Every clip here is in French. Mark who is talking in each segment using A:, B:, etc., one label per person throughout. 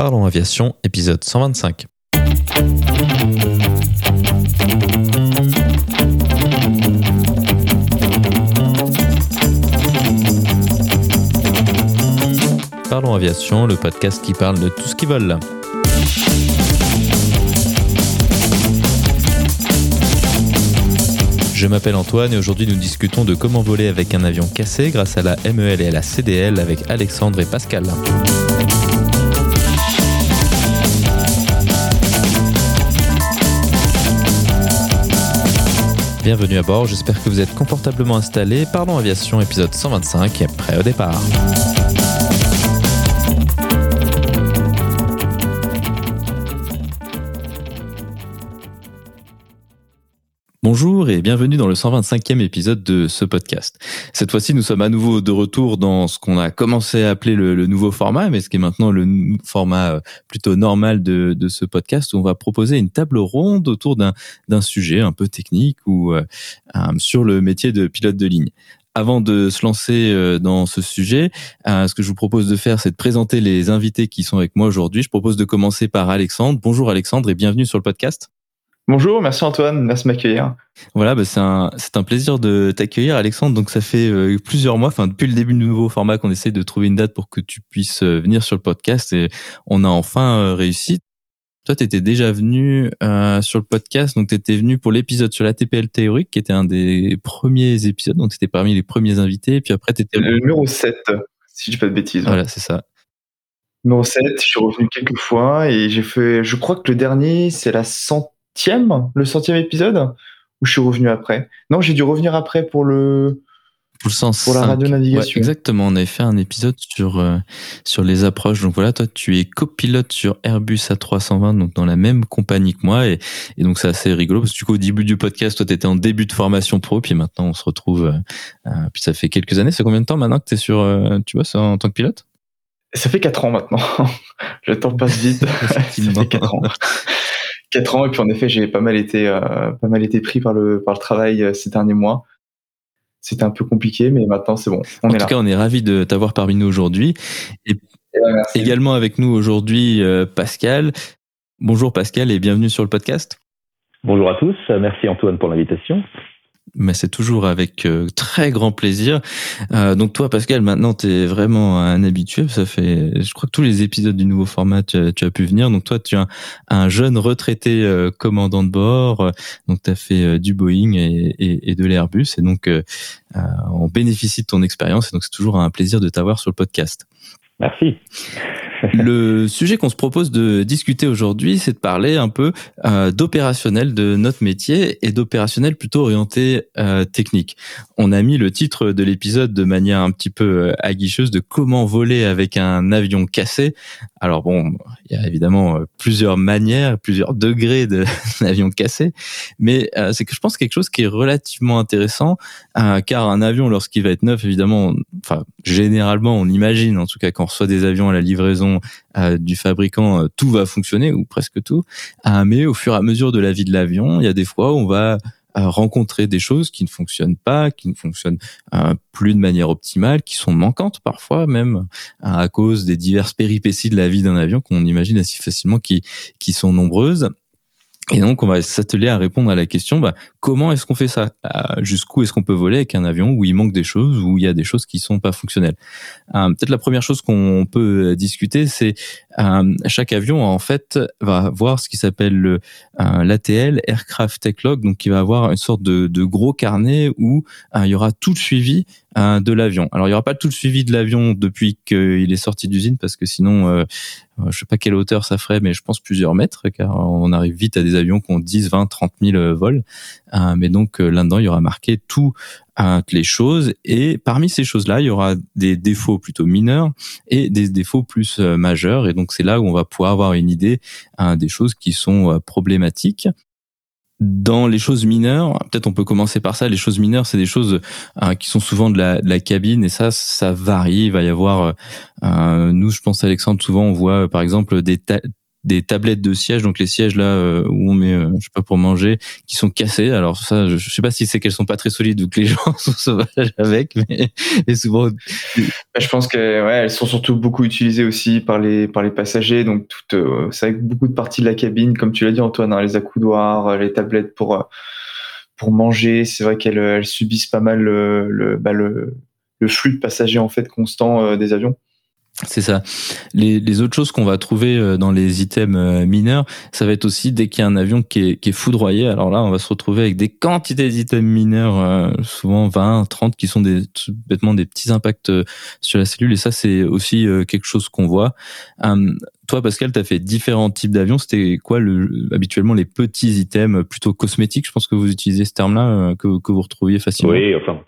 A: Parlons Aviation, épisode 125. Parlons Aviation, le podcast qui parle de tout ce qui vole. Je m'appelle Antoine et aujourd'hui nous discutons de comment voler avec un avion cassé grâce à la MEL et à la CDL avec Alexandre et Pascal. Bienvenue à bord, j'espère que vous êtes confortablement installés. Parlons aviation épisode 125, prêt au départ. Bonjour et bienvenue dans le 125e épisode de ce podcast. Cette fois-ci, nous sommes à nouveau de retour dans ce qu'on a commencé à appeler le, nouveau format, mais ce qui est maintenant le format euh, plutôt normal de, ce podcast, où on va proposer une table ronde autour d'un sujet un peu technique ou euh, sur le métier de pilote de ligne. Avant de se lancer euh, dans ce sujet, ce que je vous propose de faire, c'est de présenter les invités qui sont avec moi aujourd'hui. Je propose de commencer par Alexandre. Bonjour Alexandre et bienvenue sur le podcast.
B: Bonjour, merci Antoine, merci de m'accueillir.
A: Voilà, bah c'est un, un plaisir de t'accueillir Alexandre. Donc ça fait euh, plusieurs mois, enfin depuis le début du nouveau format qu'on essaie de trouver une date pour que tu puisses euh, venir sur le podcast et on a enfin euh, réussi. Toi, tu étais déjà venu sur le podcast, donc tu étais venu pour l'épisode sur la TPL théorique, qui était un des premiers épisodes, donc tu étais parmi les premiers invités, et puis après tu étais...
B: Le numéro 7, si je dis pas de bêtises.
A: Voilà, c'est ça.
B: Numéro 7, je suis revenu quelques fois, et j'ai fait, je crois que le dernier, c'est la centaine le centième épisode, ou je suis revenu après? Non, j'ai dû revenir après pour le
A: pour, le
B: pour la radio-navigation.
A: exactement, on avait fait un épisode sur, euh, sur les approches. Donc voilà, toi, tu es copilote sur Airbus A320, donc dans la même compagnie que moi. Et, et donc c'est assez rigolo, parce que du coup, au début du podcast, toi, tu étais en début de formation pro, puis maintenant, on se retrouve. Euh, euh, puis ça fait quelques années. C'est combien de temps maintenant que tu es sur, tu vois, en tant que pilote?
B: Ça fait 4 ans maintenant. le temps passe vite. ça fait 4 ans. 4 ans et puis en effet j'ai pas mal été euh, pas mal été pris par le par le travail euh, ces derniers mois. C'était un peu compliqué mais maintenant c'est bon.
A: en tout cas on est ravi de t'avoir parmi nous aujourd'hui et également avec nous aujourd'hui euh, Pascal. Bonjour Pascal et bienvenue sur le podcast.
C: Bonjour à tous, merci Antoine pour l'invitation
A: mais c'est toujours avec euh, très grand plaisir. Euh, donc toi, Pascal, maintenant tu es vraiment un habitué. Ça fait, je crois que tous les épisodes du nouveau format, tu as, pu venir. Donc toi, tu es un, jeune retraité euh, commandant de bord. donc tu as fait du Boeing et, et, et de l'Airbus. Et donc on bénéficie de ton expérience. Et donc c'est toujours un plaisir de t'avoir sur le podcast.
C: Merci.
A: le sujet qu'on se propose de discuter aujourd'hui, c'est de parler un peu euh, d'opérationnel de notre métier et d'opérationnel plutôt orienté euh, technique. On a mis le titre de l'épisode de manière un petit peu euh, aguicheuse de comment voler avec un avion cassé. Alors bon, il y a évidemment plusieurs manières, plusieurs degrés d'un avion cassé, mais c'est que je pense quelque chose qui est relativement intéressant, car un avion lorsqu'il va être neuf, évidemment, enfin généralement on imagine, en tout cas quand on reçoit des avions à la livraison euh, du fabricant, euh, tout va fonctionner ou presque tout. Euh, mais au fur et à mesure de la vie de l'avion, il y a des fois où on va rencontrer des choses qui ne fonctionnent pas, qui ne fonctionnent plus de manière optimale, qui sont manquantes parfois même à cause des diverses péripéties de la vie d'un avion qu'on imagine assez facilement qui sont nombreuses. Et donc, on va s'atteler à répondre à la question bah, comment est-ce qu'on fait ça? Jusqu'où est-ce qu'on peut voler avec un avion où il manque des choses, où il y a des choses qui sont pas fonctionnelles? Euh, Peut-être la première chose qu'on peut discuter, c'est euh, chaque avion en fait va avoir ce qui s'appelle le euh, l'ATL Aircraft Tech Log, donc qui va avoir une sorte de, de gros carnet où il y aura tout le suivi de l'avion. Alors il y aura pas tout le suivi de l'avion depuis qu'il est sorti d'usine parce que sinon euh, je sais pas quelle hauteur ça ferait mais je pense plusieurs mètres car on arrive vite à des avions qui ont 10, 20, 30 000 vols. Euh, mais donc euh, là-dedans il y aura marqué tout euh, les choses et parmi ces choses-là il y aura des défauts plutôt mineurs et des défauts plus majeurs et donc c'est là où on va pouvoir avoir une idée des choses qui sont problématiques dans les choses mineures, peut-être on peut commencer par ça. Les choses mineures, c'est des choses euh, qui sont souvent de la, de la, cabine et ça, ça varie. Il va y avoir, euh, nous, je pense Alexandre, souvent on voit par exemple des des tablettes de sièges, donc les sièges là euh, où on met, euh, je sais pas pour manger, qui sont cassés. Alors ça, je, sais pas si c'est qu'elles sont pas très solides ou que les gens sont sauvages avec, mais, souvent.
B: Bah, je pense que ouais, elles sont surtout beaucoup utilisées aussi par les par les passagers. Donc tout, euh, c'est vrai que beaucoup de parties de la cabine, comme tu l'as dit Antoine, hein, les accoudoirs, les tablettes pour pour manger, c'est vrai qu'elles elles subissent pas mal le le, bah, le le flux de passagers en fait constant des avions.
A: C'est ça. Les, les, autres choses qu'on va trouver euh, dans les items euh, mineurs, ça va être aussi dès qu'il y a un avion qui est, qui est, foudroyé. Alors là, on va se retrouver avec des quantités d'items mineurs, euh, souvent 20, 30, qui sont des, bêtement des petits impacts sur la cellule. Et ça, c'est aussi quelque chose qu'on voit. toi, Pascal, tu as fait différents types d'avions. C'était quoi le, habituellement les petits items plutôt cosmétiques? Je pense que vous utilisez ce terme-là, que, que vous retrouviez facilement.
C: Oui, enfin,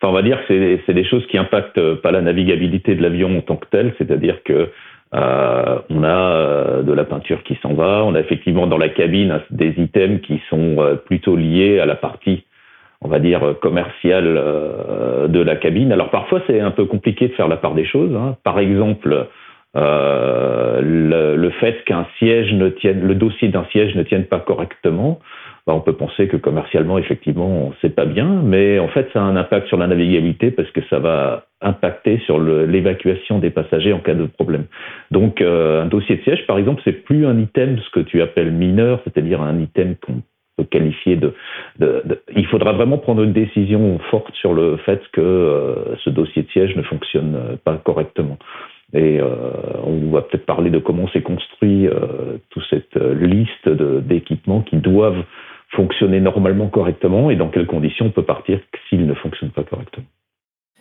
C: Enfin, on va dire que c'est des choses qui impactent euh, pas la navigabilité de l'avion en tant que tel, c'est-à-dire que euh, on a euh, de la peinture qui s'en va, on a effectivement dans la cabine des items qui sont euh, plutôt liés à la partie, on va dire, commerciale de la cabine. Alors parfois c'est un peu compliqué de faire la part des choses. Hein. Par exemple, le, le, fait qu'un siège ne tienne, le dossier d'un siège ne tienne pas correctement, bah, on peut penser que commercialement, effectivement, c'est pas bien, mais en fait, ça a un impact sur la navigabilité parce que ça va impacter sur l'évacuation des passagers en cas de problème. Donc, euh, un dossier de siège, par exemple, c'est plus un item ce que tu appelles mineur, c'est-à-dire un item qu'on peut qualifier de, Il faudra vraiment prendre une décision forte sur le fait que euh, ce dossier de siège ne fonctionne pas correctement. Et euh, on va peut-être parler de comment s'est construit toute cette liste d'équipements qui doivent fonctionner normalement correctement et dans quelles conditions on peut partir s'il ne fonctionne pas correctement.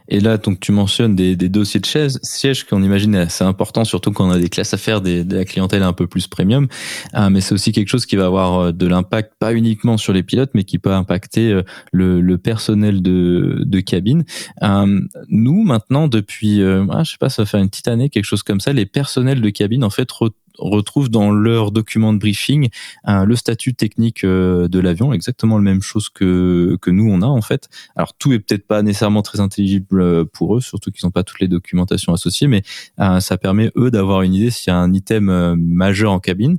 A: Et là, donc tu mentionnes des, des dossiers de chaises, sièges qu'on imagine assez important, surtout quand on a des classes à faire, des, de la clientèle un peu plus premium. Euh, mais c'est aussi quelque chose qui va avoir euh, de l'impact, pas uniquement sur les pilotes, mais qui peut impacter euh, le, le personnel de, de cabine. Euh, nous, maintenant, depuis, ah, je sais pas, ça faire une petite année, quelque chose comme ça, les personnels de cabine, en fait, retrouve dans leur document de briefing le statut technique euh, de l'avion, exactement la même chose que, que nous on a en fait. Alors tout est peut-être pas nécessairement très intelligible euh, pour eux, surtout qu'ils n'ont pas toutes les documentations associées, mais euh, ça permet eux d'avoir une idée s'il y a un item majeur en cabine.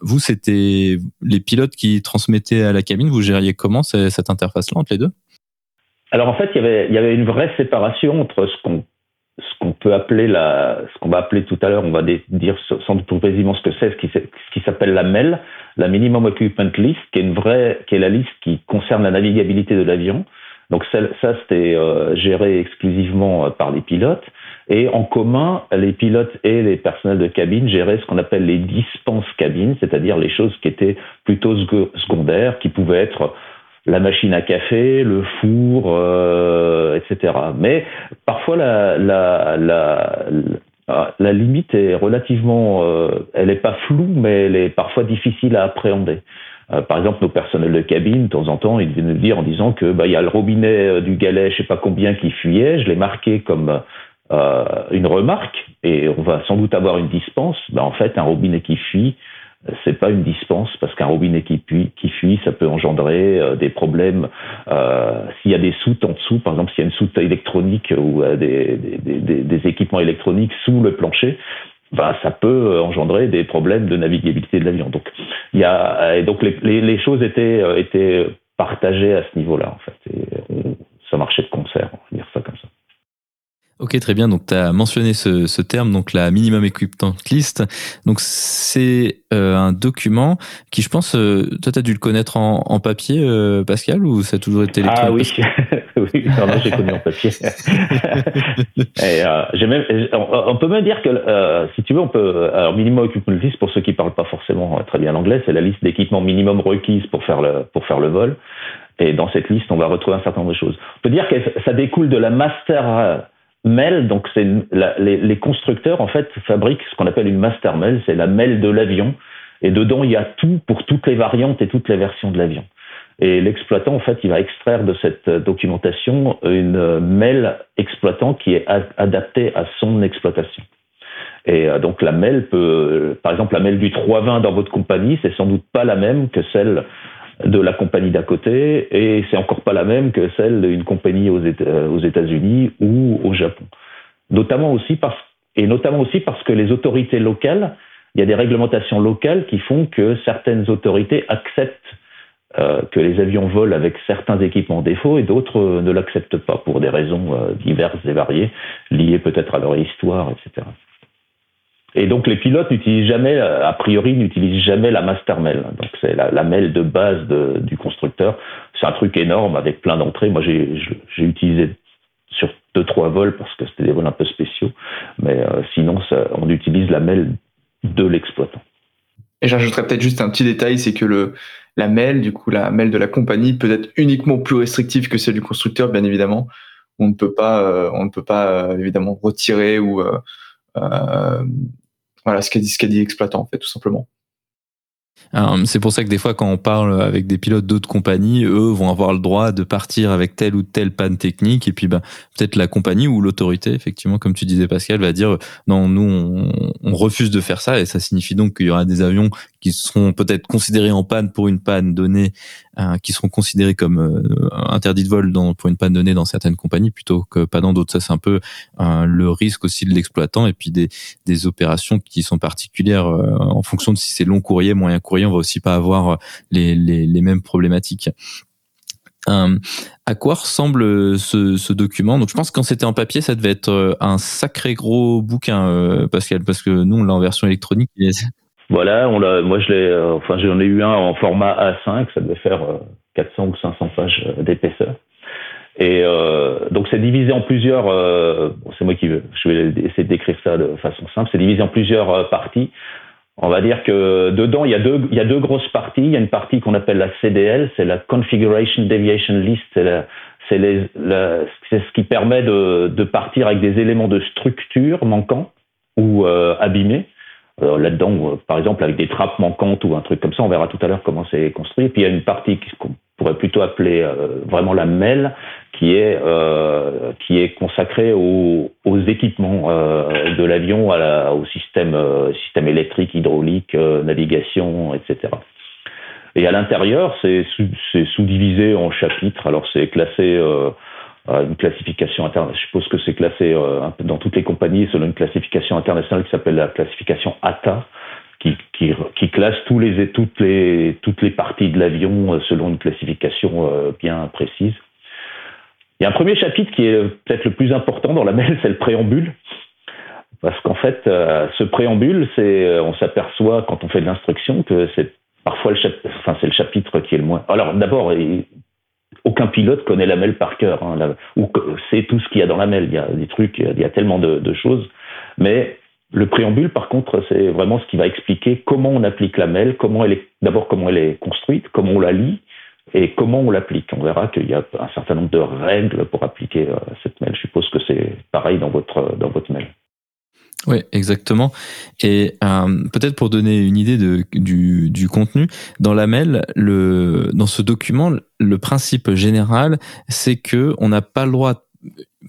A: vous, c'était les pilotes qui transmettaient à la cabine, vous gériez comment cette interface-là entre les deux?
C: Alors en fait, il y avait, il y avait une vraie séparation entre ce qu'on ce qu'on peut appeler la, ce qu'on va appeler tout à l'heure, on va dire sans doute précisément ce que c'est, ce qui, s'appelle la MEL, la Minimum Equipment List, qui est une vraie, qui est la liste qui concerne la navigabilité de l'avion. Donc ça, ça c'était euh, géré exclusivement euh, par les pilotes. Et en commun, les pilotes et les personnels de cabine géraient ce qu'on appelle les dispenses cabines, c'est-à-dire les choses qui étaient plutôt secondaires, qui pouvaient être la machine à café, le four, euh, etc. Mais parfois la, la, la, la, limite est relativement, euh, elle n'est pas floue, mais elle est parfois difficile à appréhender. Euh, par exemple, nos personnels de cabine, de temps en temps, ils viennent nous dire en disant que bah, il y a le robinet du galet, je sais pas combien, qui fuyait. Je l'ai marqué comme une remarque, et on va sans doute avoir une dispense. Bah, en fait, un robinet qui fuit, c'est pas une dispense parce qu'un robinet qui, fuit, qui fuit, ça peut engendrer euh, des problèmes. Euh, s'il y a des soutes en dessous, par exemple, s'il y a une soute électronique ou euh, des, des, des, équipements électroniques sous le plancher, ben, ça peut engendrer des problèmes de navigabilité de l'avion. Donc, il y a, et donc les, les, choses étaient, étaient partagées à ce niveau-là, en fait. Ça marchait de concert, on va dire ça comme ça.
A: Ok, très bien. Donc, tu as mentionné ce, ce, terme, donc la Minimum Equipment List. Donc, c'est euh, un document qui, je pense, euh, toi, tu as dû le connaître en, en papier, euh, Pascal, ou ça a toujours été
C: électronique Ah oui, oui non, j'ai connu en papier. Et, euh, même, on, peut même dire que, si tu veux, on peut... Alors, Minimum Equipment List, pour ceux qui parlent pas forcément très bien l'anglais, c'est la liste d'équipements minimum requises pour faire le, pour faire le vol. Et dans cette liste, on va retrouver un certain nombre de choses. On peut dire que ça découle de la master MEL, donc c'est les, les, constructeurs en fait fabriquent ce qu'on appelle une master MEL, c'est la MEL de l'avion, et dedans il y a tout pour toutes les variantes et toutes les versions de l'avion. Et l'exploitant en fait il va extraire de cette documentation une MEL exploitant qui est adaptée à son exploitation. Et euh, donc la MEL peut, par exemple la MEL du 320 dans votre compagnie, c'est sans doute pas la même que celle de la compagnie d'à côté et c'est encore pas la même que celle d'une compagnie aux, euh, États-Unis ou au Japon. Notamment aussi parce et notamment aussi parce que les autorités locales il y a des réglementations locales qui font que certaines autorités acceptent euh, que les avions volent avec certains équipements défauts et d'autres ne l'acceptent pas pour des raisons euh, diverses et variées, liées peut-être à leur histoire, etc. Et donc les pilotes n'utilisent jamais, a priori, n'utilisent jamais la master mail. Donc c'est la, la, mail de base du constructeur. C'est un truc énorme avec plein d'entrées. Moi j'ai utilisé sur deux trois vols parce que c'était des vols un peu spéciaux, mais sinon ça, on utilise la mail de l'exploitant.
B: Et j'ajouterais peut-être juste un petit détail, c'est que le, la mail, du coup, la mail de la compagnie peut être uniquement plus restrictive que celle du constructeur, bien évidemment. On ne peut pas, euh, on ne peut pas euh, évidemment retirer ou euh, voilà ce qu'a dit ce qu'a dit l'exploitant en fait, tout simplement.
A: C'est pour ça que des fois, quand on parle avec des pilotes d'autres compagnies, eux vont avoir le droit de partir avec telle ou telle panne technique, et puis bah, peut-être la compagnie ou l'autorité, effectivement, comme tu disais Pascal, va dire non, nous on refuse de faire ça, et ça signifie donc qu'il y aura des avions qui seront peut-être considérés en panne pour une panne donnée, euh, qui seront considérés comme euh, interdits de vol dans, pour une panne donnée dans certaines compagnies plutôt que pas dans d'autres. Ça, c'est un peu euh, le risque aussi de l'exploitant et puis des, des opérations qui sont particulières en fonction de si c'est long courrier, moyen courrier, on va aussi pas avoir les, les, les mêmes problématiques. Euh, à quoi ressemble ce, ce, document? Donc, je pense que quand c'était en papier, ça devait être un sacré gros bouquin, euh, Pascal, parce que nous, on l'a en version électronique.
C: Voilà, on moi je l'ai, euh, enfin j'en ai eu un en format A5, ça devait faire 400 euh, ou 500 pages euh, d'épaisseur. Et donc c'est divisé en plusieurs. c'est moi qui veux. Je vais essayer de décrire ça de façon simple. C'est divisé en plusieurs parties. On va dire que dedans il y a deux, il y a deux grosses parties. Il y a une partie qu'on appelle la CDL, c'est la Configuration Deviation List. C'est ce qui permet de, partir avec des éléments de structure manquants ou abîmés euh, là-dedans, euh, par exemple, avec des trappes manquantes ou un truc comme ça, on verra tout à l'heure comment c'est construit. Puis il y a une partie qu'on pourrait plutôt appeler euh, vraiment la MEL, qui est qui est consacrée aux, aux équipements de l'avion, au système système électrique, hydraulique, navigation, etc. Et à l'intérieur, c'est sous-divisé en chapitres. Alors c'est classé une classification internationale. Je suppose que c'est classé euh, dans toutes les compagnies selon une classification internationale qui s'appelle la classification ATA, qui, classe tous les, toutes, les, toutes les parties de l'avion euh, selon une classification euh, bien précise. Il y a un premier chapitre qui est peut-être le plus important dans la mail, c'est le préambule. Parce qu'en fait, ce préambule, c'est, on s'aperçoit quand on fait de l'instruction que c'est parfois le, enfin, c'est le chapitre qui est le moins. Alors d'abord, aucun pilote connaît la mail par cœur, hein, ou sait tout ce qu'il y a dans la mail. Il y a des trucs, il y a tellement de, choses. Mais le préambule, par contre, c'est vraiment ce qui va expliquer comment on applique la mail, comment elle est, d'abord comment elle est construite, comment on la lit et comment on l'applique. On verra qu'il y a un certain nombre de règles pour appliquer euh, cette mail. Je suppose que c'est pareil dans votre, dans votre mail.
A: Oui, exactement. Et euh, peut-être pour donner une idée de, du, du, contenu, dans la mail, le, dans ce document, le principe général, c'est que on n'a pas le droit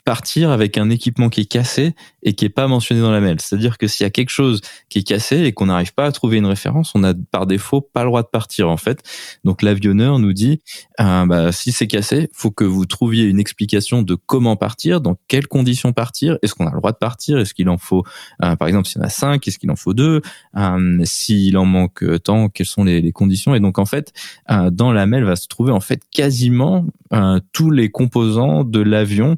A: partir avec un équipement qui est cassé et qui est pas mentionné dans la mail. C'est-à-dire que s'il y a quelque chose qui est cassé et qu'on n'arrive pas à trouver une référence, on a par défaut pas le droit de partir en fait. Donc l'avionneur nous dit euh, bah, si c'est cassé, faut que vous trouviez une explication de comment partir, dans quelles conditions partir, est-ce qu'on a le droit de partir, est-ce qu'il en faut euh, par exemple s'il y en a cinq, est-ce qu'il en faut deux, euh, s'il en manque tant, quelles sont les, les, conditions? Et donc en fait dans la mail va se trouver en fait quasiment tous les composants de l'avion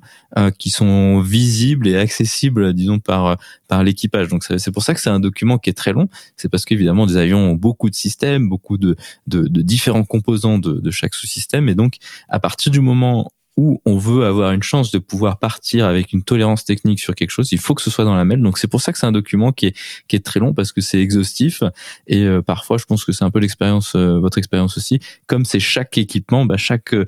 A: qui sont visibles et accessibles, disons par par l'équipage. Donc c'est pour ça que c'est un document qui est très long. C'est parce qu'évidemment des avions ont beaucoup de systèmes, beaucoup de de, de différents composants de, de chaque sous-système, et donc à partir du moment où on veut avoir une chance de pouvoir partir avec une tolérance technique sur quelque chose, il faut que ce soit dans la mail. Donc c'est pour ça que c'est un document qui est qui est très long parce que c'est exhaustif et euh, parfois je pense que c'est un peu l'expérience euh, votre expérience aussi. Comme c'est chaque équipement, bah, chaque euh,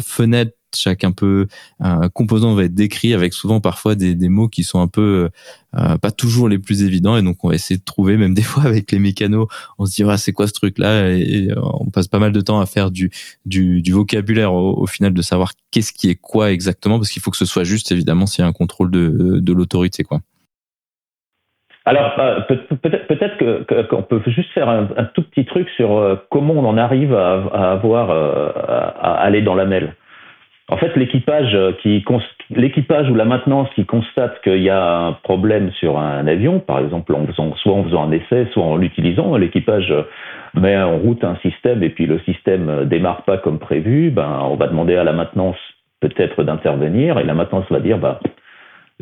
A: fenêtre chaque un peu un composant va être décrit avec souvent parfois des, des mots qui sont un peu euh, pas toujours les plus évidents et donc on va essayer de trouver même des fois avec les mécanos on se dit c'est quoi ce truc là et, on passe pas mal de temps à faire du du, du vocabulaire au, final de savoir qu'est-ce qui est quoi exactement parce qu'il faut que ce soit juste évidemment s'il y a un contrôle de, de l'autorité quoi.
C: Alors euh, peut-être qu'on peut juste faire un, tout petit truc sur euh, comment on en arrive à, avoir à aller dans la mail. En fait, l'équipage qui l'équipage ou la maintenance qui constate qu'il y a un problème sur un avion, par exemple, soit en faisant un essai, soit en l'utilisant, l'équipage met en route un système et puis le système démarre pas comme prévu, ben on va demander à la maintenance peut-être d'intervenir et la maintenance va dire bah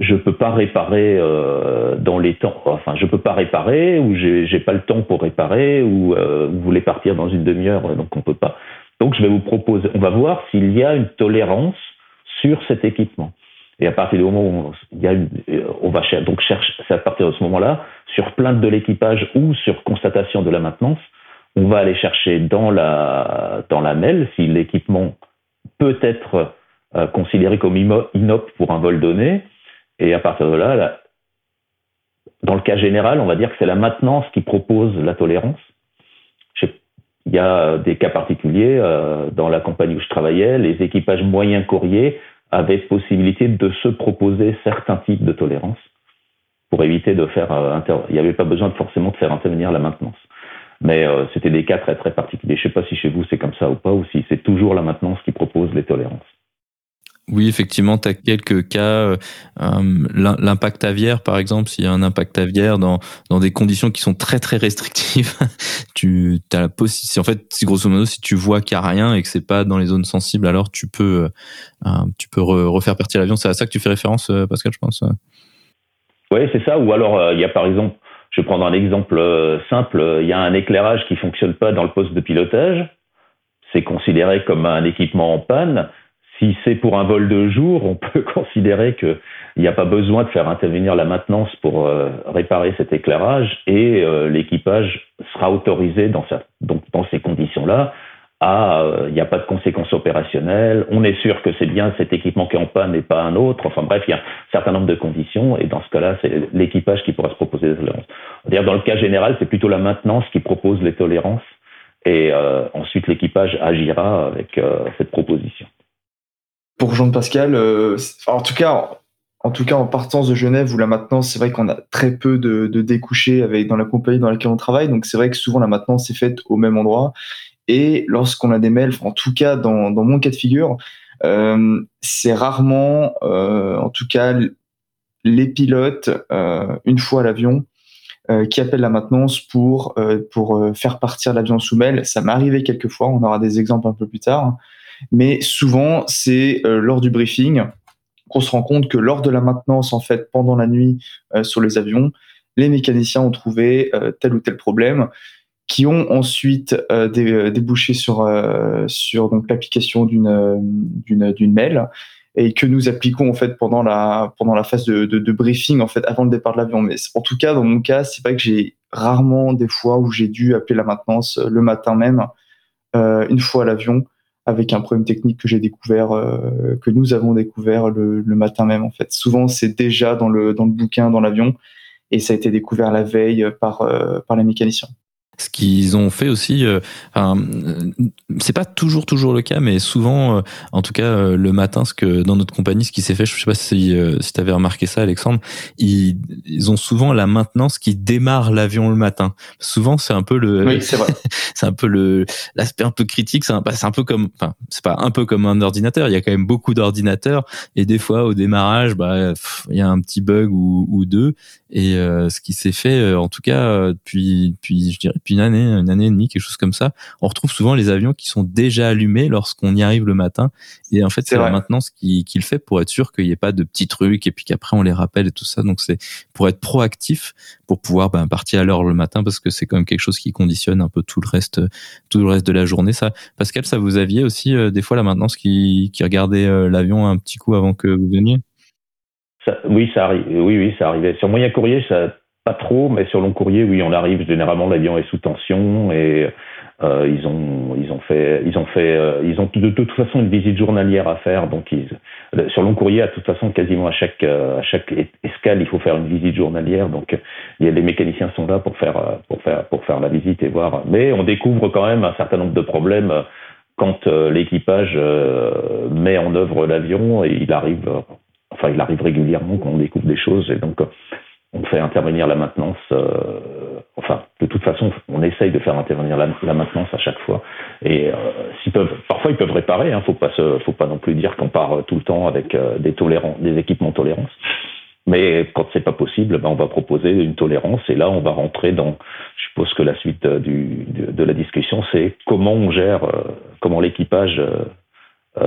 C: je peux pas réparer euh, dans les temps, enfin je peux pas réparer ou j'ai pas le temps pour réparer ou euh, vous voulez partir dans une demi-heure donc on peut pas. Donc je vais vous proposer, on va voir s'il y a une tolérance sur cet équipement. Et à partir du moment où il y a une, euh, on va chercher, donc cherche, c'est à partir de ce moment-là, sur plainte de l'équipage ou sur constatation de la maintenance, on va aller chercher dans la dans la mail si l'équipement peut être euh, considéré comme inop pour un vol donné. Et à partir de là, dans le cas général, on va dire que c'est la maintenance qui propose la tolérance. Il y a des cas particuliers. Euh, dans la compagnie où je travaillais, les équipages moyens courriers avaient possibilité de se proposer certains types de tolérance pour éviter de faire. Euh, il n'y avait pas besoin forcément de faire intervenir la maintenance. Mais c'était des cas très très particuliers. Je ne sais pas si chez vous c'est comme ça ou pas, ou si c'est toujours la maintenance qui propose les tolérances.
A: Oui, effectivement, tu as quelques cas. Euh, l'impact aviaire, par exemple, s'il y a un impact aviaire dans, dans des conditions qui sont très très restrictives, tu as la possibilité. En fait, si grosso modo, si tu vois qu'il n'y a rien et que c'est pas dans les zones sensibles, alors tu peux, euh, tu peux refaire partir l'avion. C'est à ça que tu fais référence, euh, Pascal, je pense.
C: Oui, c'est ça. Ou alors, il y a par exemple, je vais prendre un exemple simple. Il y a un éclairage qui fonctionne pas dans le poste de pilotage. C'est considéré comme un équipement en panne si c'est pour un vol de jour, on peut considérer qu'il n'y a pas besoin de faire intervenir la maintenance pour euh, réparer cet éclairage et euh, l'équipage sera autorisé dans, donc, dans ces conditions-là. À, euh, il n'y a pas de conséquences opérationnelles, on est sûr que c'est bien cet équipement qui est en panne et pas un autre, enfin bref, il y a un certain nombre de conditions et dans ce cas-là, c'est l'équipage qui pourra se proposer des tolérances. Dire dans le cas général, c'est plutôt la maintenance qui propose les tolérances et ensuite l'équipage agira avec cette proposition
B: pour Jean-Pascal, euh, en tout cas, en tout cas en partance de Genève où la maintenance, c'est vrai qu'on a très peu de, de, découchés avec dans la compagnie dans laquelle on travaille, donc c'est vrai que souvent la maintenance est faite au même endroit. Et lorsqu'on a des mails, en tout cas dans, dans mon cas de figure, euh, c'est rarement, euh, en tout cas, les pilotes euh, une fois à l'avion euh, qui appellent la maintenance pour euh, pour faire partir l'avion sous mail. Ça m'est arrivé quelques fois. On aura des exemples un peu plus tard. Mais souvent, c'est euh, lors du briefing qu'on se rend compte que lors de la maintenance, en fait, pendant la nuit euh, sur les avions, les mécaniciens ont trouvé euh, tel ou tel problème qui ont ensuite débouché sur, sur l'application d'une, mail et que nous appliquons en fait pendant la pendant la phase de, briefing en fait avant le départ de l'avion. Mais en tout cas dans mon cas, c'est vrai que j'ai rarement des fois où j'ai dû appeler la maintenance le matin même, une fois à l'avion, avec un problème technique que j'ai découvert, euh, que nous avons découvert le, le, matin même en fait. Souvent c'est déjà dans le dans le bouquin, dans l'avion, et ça a été découvert la veille par euh, par les mécaniciens
A: ce qu'ils ont fait aussi. Euh, c'est pas toujours toujours le cas, mais souvent, euh, en tout cas euh, le matin, ce que dans notre compagnie, ce qui s'est fait, je sais pas si euh, si tu avais remarqué ça, Alexandre, ils, ils ont souvent la maintenance qui démarre l'avion le matin. Souvent, c'est un peu le,
B: oui, c'est vrai,
A: c'est un peu le l'aspect un peu critique. C'est un, c'est un peu comme, enfin, c'est pas un peu comme un ordinateur. Il y a quand même beaucoup d'ordinateurs et des fois au démarrage, bah, il y a un petit bug ou, ou deux. Et ce qui s'est fait, en tout cas, depuis, depuis, je dirais une année, une année et demie, quelque chose comme ça. On retrouve souvent les avions qui sont déjà allumés lorsqu'on y arrive le matin. Et en fait, c'est la maintenance qui, qui, le fait pour être sûr qu'il n'y ait pas de petits trucs et puis qu'après on les rappelle et tout ça. Donc c'est pour être proactif, pour pouvoir ben, partir à l'heure le matin parce que c'est quand même quelque chose qui conditionne un peu tout le reste, tout le reste de la journée. Ça, Pascal, ça vous aviez aussi euh, des fois la maintenance qui, qui regardait euh, l'avion un petit coup avant que vous veniez?
C: Oui, ça arrive. Oui, oui, ça arrivait. Sur moyen courrier, ça pas trop, mais sur long courrier, oui, on arrive. Généralement, l'avion est sous tension et euh, ils ont, ils ont fait, ils ont fait, euh, ils ont de, toute façon une visite journalière à faire. Donc, ils, sur long courrier, à toute façon, quasiment à chaque, à chaque escale, il faut faire une visite journalière. Donc, il y a des mécaniciens sont là pour faire, pour faire, pour faire la visite et voir. Mais on découvre quand même un certain nombre de problèmes quand l'équipage met en œuvre l'avion et il arrive, enfin, il arrive régulièrement quand on découvre des choses et donc on fait intervenir la maintenance. Euh, enfin, de toute façon, on essaye de faire intervenir la, maintenance à chaque fois. Et s'ils peuvent, parfois ils peuvent réparer. Hein, faut pas faut pas non plus dire qu'on part tout le temps avec des tolérants, des équipements tolérance. Mais quand c'est pas possible, ben on va proposer une tolérance et là on va rentrer dans, je suppose que la suite du, de, la discussion, c'est comment on gère, comment l'équipage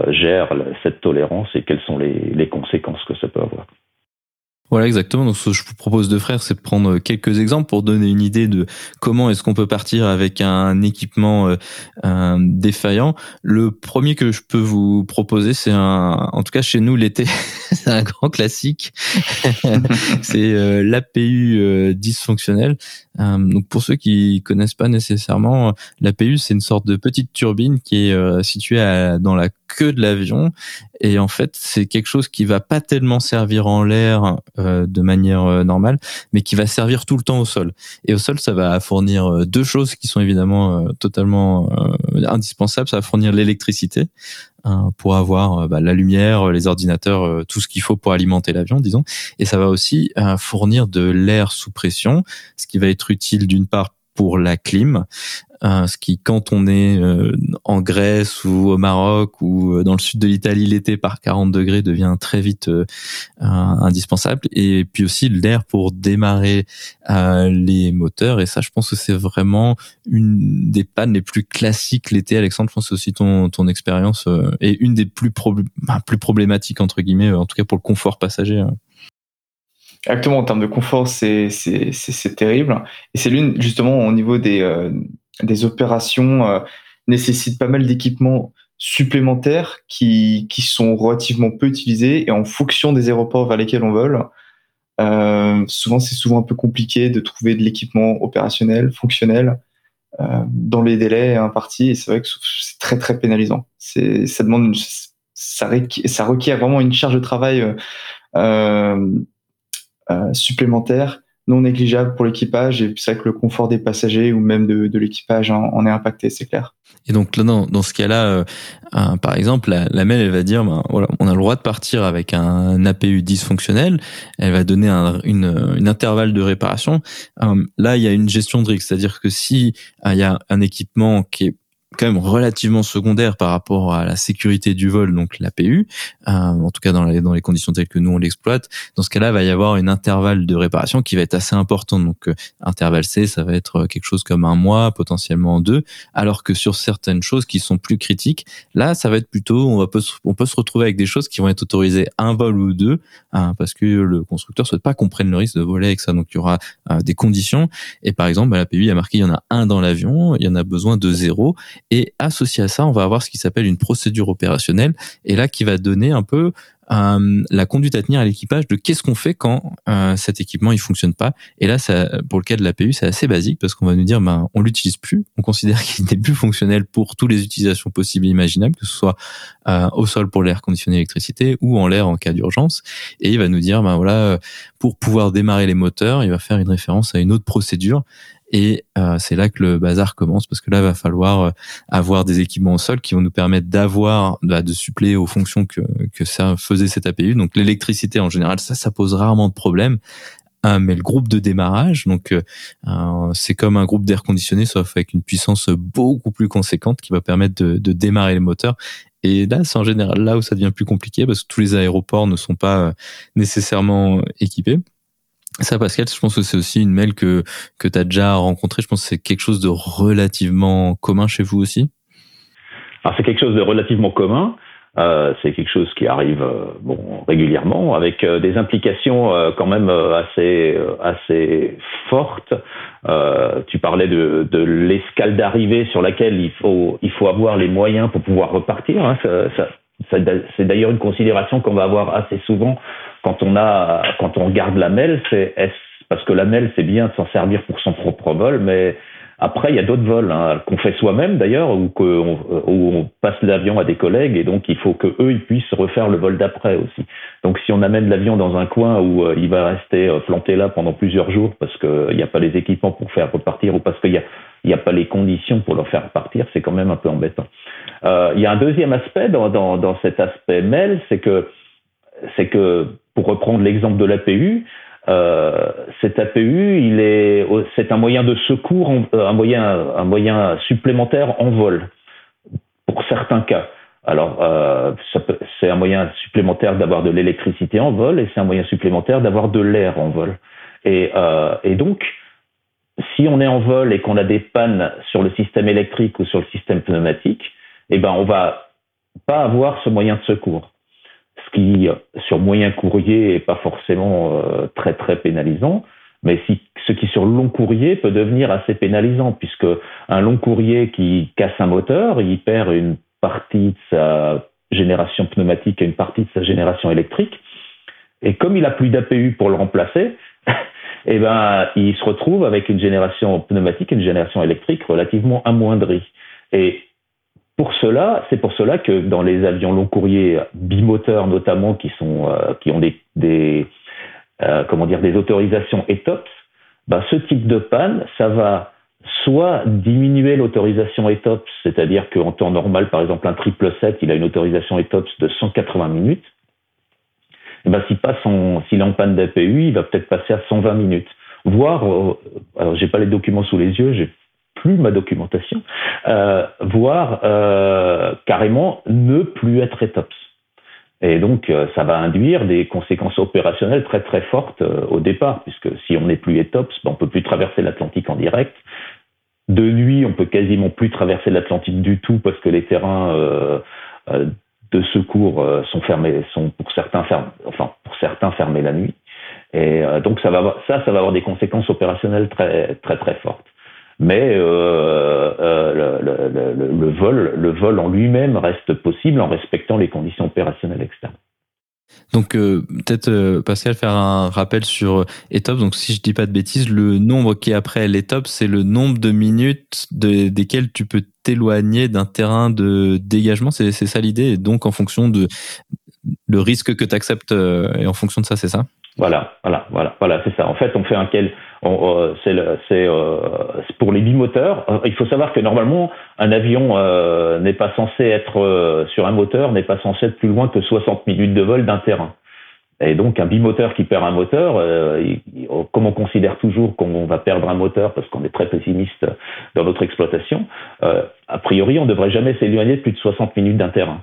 C: gère cette tolérance et quelles sont les, les conséquences que ça peut avoir.
A: Voilà, exactement. Donc, ce que je vous propose de faire, c'est de prendre quelques exemples pour donner une idée de comment est-ce qu'on peut partir avec un équipement euh, défaillant. Le premier que je peux vous proposer, c'est un, en tout cas chez nous l'été, c'est un grand classique. c'est euh, l'APU euh, dysfonctionnel. Euh, donc, pour ceux qui connaissent pas nécessairement, l'APU, c'est une sorte de petite turbine qui est située dans la queue de l'avion et en fait, c'est quelque chose qui va pas tellement servir en l'air euh, de manière euh, normale, mais qui va servir tout le temps au sol. Et au sol, ça va fournir euh, deux choses qui sont évidemment totalement indispensables. Ça va fournir l'électricité hein, pour avoir bah, la lumière, les ordinateurs, tout ce qu'il faut pour alimenter l'avion, disons. Et ça va aussi fournir de l'air sous pression, ce qui va être utile d'une part pour la clim, euh, ce qui, quand on est euh, en Grèce ou au Maroc ou euh, dans le sud de l'Italie l'été par 40 degrés, devient très vite indispensable. Et puis aussi l'air pour démarrer les moteurs. Et ça, je pense que c'est vraiment une des pannes les plus classiques l'été. Alexandre, je pense que aussi ton, ton expérience est une des plus, plus problématiques, entre guillemets, en tout cas pour le confort passager. Hein.
B: Exactement, en termes de confort, c'est terrible. Et c'est l'une, justement, au niveau des, des opérations euh, nécessitent pas mal d'équipements supplémentaires qui, qui sont relativement peu utilisés et en fonction des aéroports vers lesquels on vole, euh, souvent c'est souvent un peu compliqué de trouver de l'équipement opérationnel, fonctionnel euh, dans les délais impartis et c'est vrai que c'est très très pénalisant. C'est ça demande ça, requiert, ça requiert vraiment une charge de travail supplémentaire non négligeable pour l'équipage et c'est vrai que le confort des passagers ou même de, l'équipage en, est impacté, c'est clair.
A: Et donc là, dans, dans ce cas-là, euh, par exemple, la, la MEL, elle va dire, ben, voilà, on a le droit de partir avec un APU dysfonctionnel, elle va donner un une, une intervalle de réparation. Euh, là, il y a une gestion de risque, c'est-à-dire que si euh, il y a un équipement qui est quand même relativement secondaire par rapport à la sécurité du vol, donc l'APU, euh, en tout cas dans les, dans les conditions telles que nous on l'exploite. Dans ce cas-là, il va y avoir une intervalle de réparation qui va être assez important. Donc euh, intervalle C, ça va être quelque chose comme un mois, potentiellement deux, alors que sur certaines choses qui sont plus critiques, là, ça va être plutôt, on va peut, on peut se retrouver avec des choses qui vont être autorisées un vol ou deux, hein, parce que le constructeur souhaite pas qu'on prenne le risque de voler avec ça. Donc il y aura euh, des conditions. Et par exemple, l'APU il a marqué il y en a un dans l'avion, il y en a besoin de zéro et associé à ça, on va avoir ce qui s'appelle une procédure opérationnelle, et là qui va donner un peu euh, la conduite à tenir à l'équipage de qu'est-ce qu'on fait quand euh, cet équipement il fonctionne pas. Et là, ça, pour le cas de l'APU, c'est assez basique parce qu'on va nous dire, ben, on l'utilise plus, on considère qu'il n'est plus fonctionnel pour toutes les utilisations possibles et imaginables, que ce soit euh, au sol pour l'air conditionné électricité ou en l'air en cas d'urgence. Et il va nous dire, ben voilà, pour pouvoir démarrer les moteurs, il va faire une référence à une autre procédure et euh, c'est là que le bazar commence parce que là, il va falloir euh, avoir des équipements au sol qui vont nous permettre d'avoir, bah, de suppléer aux fonctions que, que ça faisait cette APU. Donc l'électricité en général, ça, ça pose rarement de problème. Euh, mais le groupe de démarrage, donc c'est comme un groupe d'air conditionné, sauf avec une puissance beaucoup plus conséquente qui va permettre de, de démarrer les moteurs. Et là, c'est en général là où ça devient plus compliqué parce que tous les aéroports ne sont pas nécessairement équipés. Ça, Pascal, je pense que c'est aussi une mail que, que tu déjà rencontré. Je pense que c'est quelque chose de relativement commun chez vous aussi.
C: Alors, c'est quelque chose de relativement commun. Euh, c'est quelque chose qui arrive euh, bon, régulièrement, avec euh, des implications euh, quand même assez, assez fortes. tu parlais de, de l'escale d'arrivée sur laquelle il faut, il faut avoir les moyens pour pouvoir repartir. Hein. Ça, ça, c'est d'ailleurs une considération qu'on va avoir assez souvent quand on a, quand on regarde la MEL, c'est parce que la MEL, c'est bien de s'en servir pour son propre vol, mais après, il y a d'autres vols hein, qu'on fait soi-même d'ailleurs, ou qu'on on passe l'avion à des collègues, et donc il faut que eux ils puissent refaire le vol d'après aussi. Donc si on amène l'avion dans un coin où euh, il va rester euh, planté là pendant plusieurs jours parce qu'il n'y a pas les équipements pour faire repartir, ou parce qu'il n'y a, a pas les conditions pour le faire repartir, c'est quand même un peu embêtant. Euh, il y a un deuxième aspect dans, dans, dans cet aspect MEL, c'est que c'est que pour reprendre l'exemple de l'APU, euh, cet APU, il est, c'est un moyen de secours, euh, un moyen, un moyen supplémentaire en vol. pour certains cas. Alors, c'est un moyen supplémentaire d'avoir de l'électricité en vol et c'est un moyen supplémentaire d'avoir de l'air en vol. Et, donc, si on est en vol et qu'on a des pannes sur le système électrique ou sur le système pneumatique, eh ben, on va pas avoir ce moyen de secours. Ce qui, sur moyen courrier, est pas forcément euh, très très pénalisant, mais ce qui sur long courrier peut devenir assez pénalisant, puisque un long courrier qui casse un moteur, il perd une partie de sa génération pneumatique et une partie de sa génération électrique. Et comme il a plus d'APU pour le remplacer, eh ben, il se retrouve avec une génération pneumatique et une génération électrique relativement amoindrie. Et pour cela, c'est pour cela que dans les avions long courrier bimoteurs notamment, qui sont, euh, qui ont des, euh, comment dire, des autorisations ETOPS, ben, ce type de panne, ça va soit diminuer l'autorisation ETOPS, c'est-à-dire qu'en temps normal, par exemple, un triple 7, il a une autorisation ETOPS de 180 minutes. Ben, s'il passe en, s'il est en panne d'APU, il va peut-être passer à 120 minutes. Voire, euh, alors j'ai pas les documents sous les yeux, j'ai plus ma documentation, euh, voire euh, carrément ne plus être ETOPS. Et donc, euh, ça va induire des conséquences opérationnelles très très fortes au départ, puisque si on n'est plus ETOPS, ben, on peut plus traverser l'Atlantique en direct. De nuit, on peut quasiment plus traverser l'Atlantique du tout parce que les terrains de secours sont fermés, sont pour certains fermés, enfin pour certains fermés la nuit. Et donc ça va ça, ça va avoir des conséquences opérationnelles très très très fortes mais euh, euh, le, vol, le vol en lui-même reste possible en respectant les conditions opérationnelles externes.
A: Donc euh, peut-être euh, Pascal faire un rappel sur ETOPS. Donc si je dis pas de bêtises, le nombre qui est après l'ETOPS, c'est le nombre de minutes de, desquelles tu peux t'éloigner d'un terrain de dégagement. C'est ça l'idée. Donc en fonction de le risque que tu acceptes et en fonction de ça, c'est ça?
C: Voilà, voilà, voilà, voilà, c'est ça. En fait, on fait un quel euh, c'est euh, pour les bimoteurs. Euh, il faut savoir que normalement, un avion n'est pas censé être sur un moteur, n'est pas censé être plus loin que 60 minutes de vol d'un terrain. Et donc, un bimoteur qui perd un moteur, comme on considère toujours qu'on va perdre un moteur parce qu'on est très pessimiste dans notre exploitation, a priori, on ne devrait jamais s'éloigner de plus de 60 minutes d'un terrain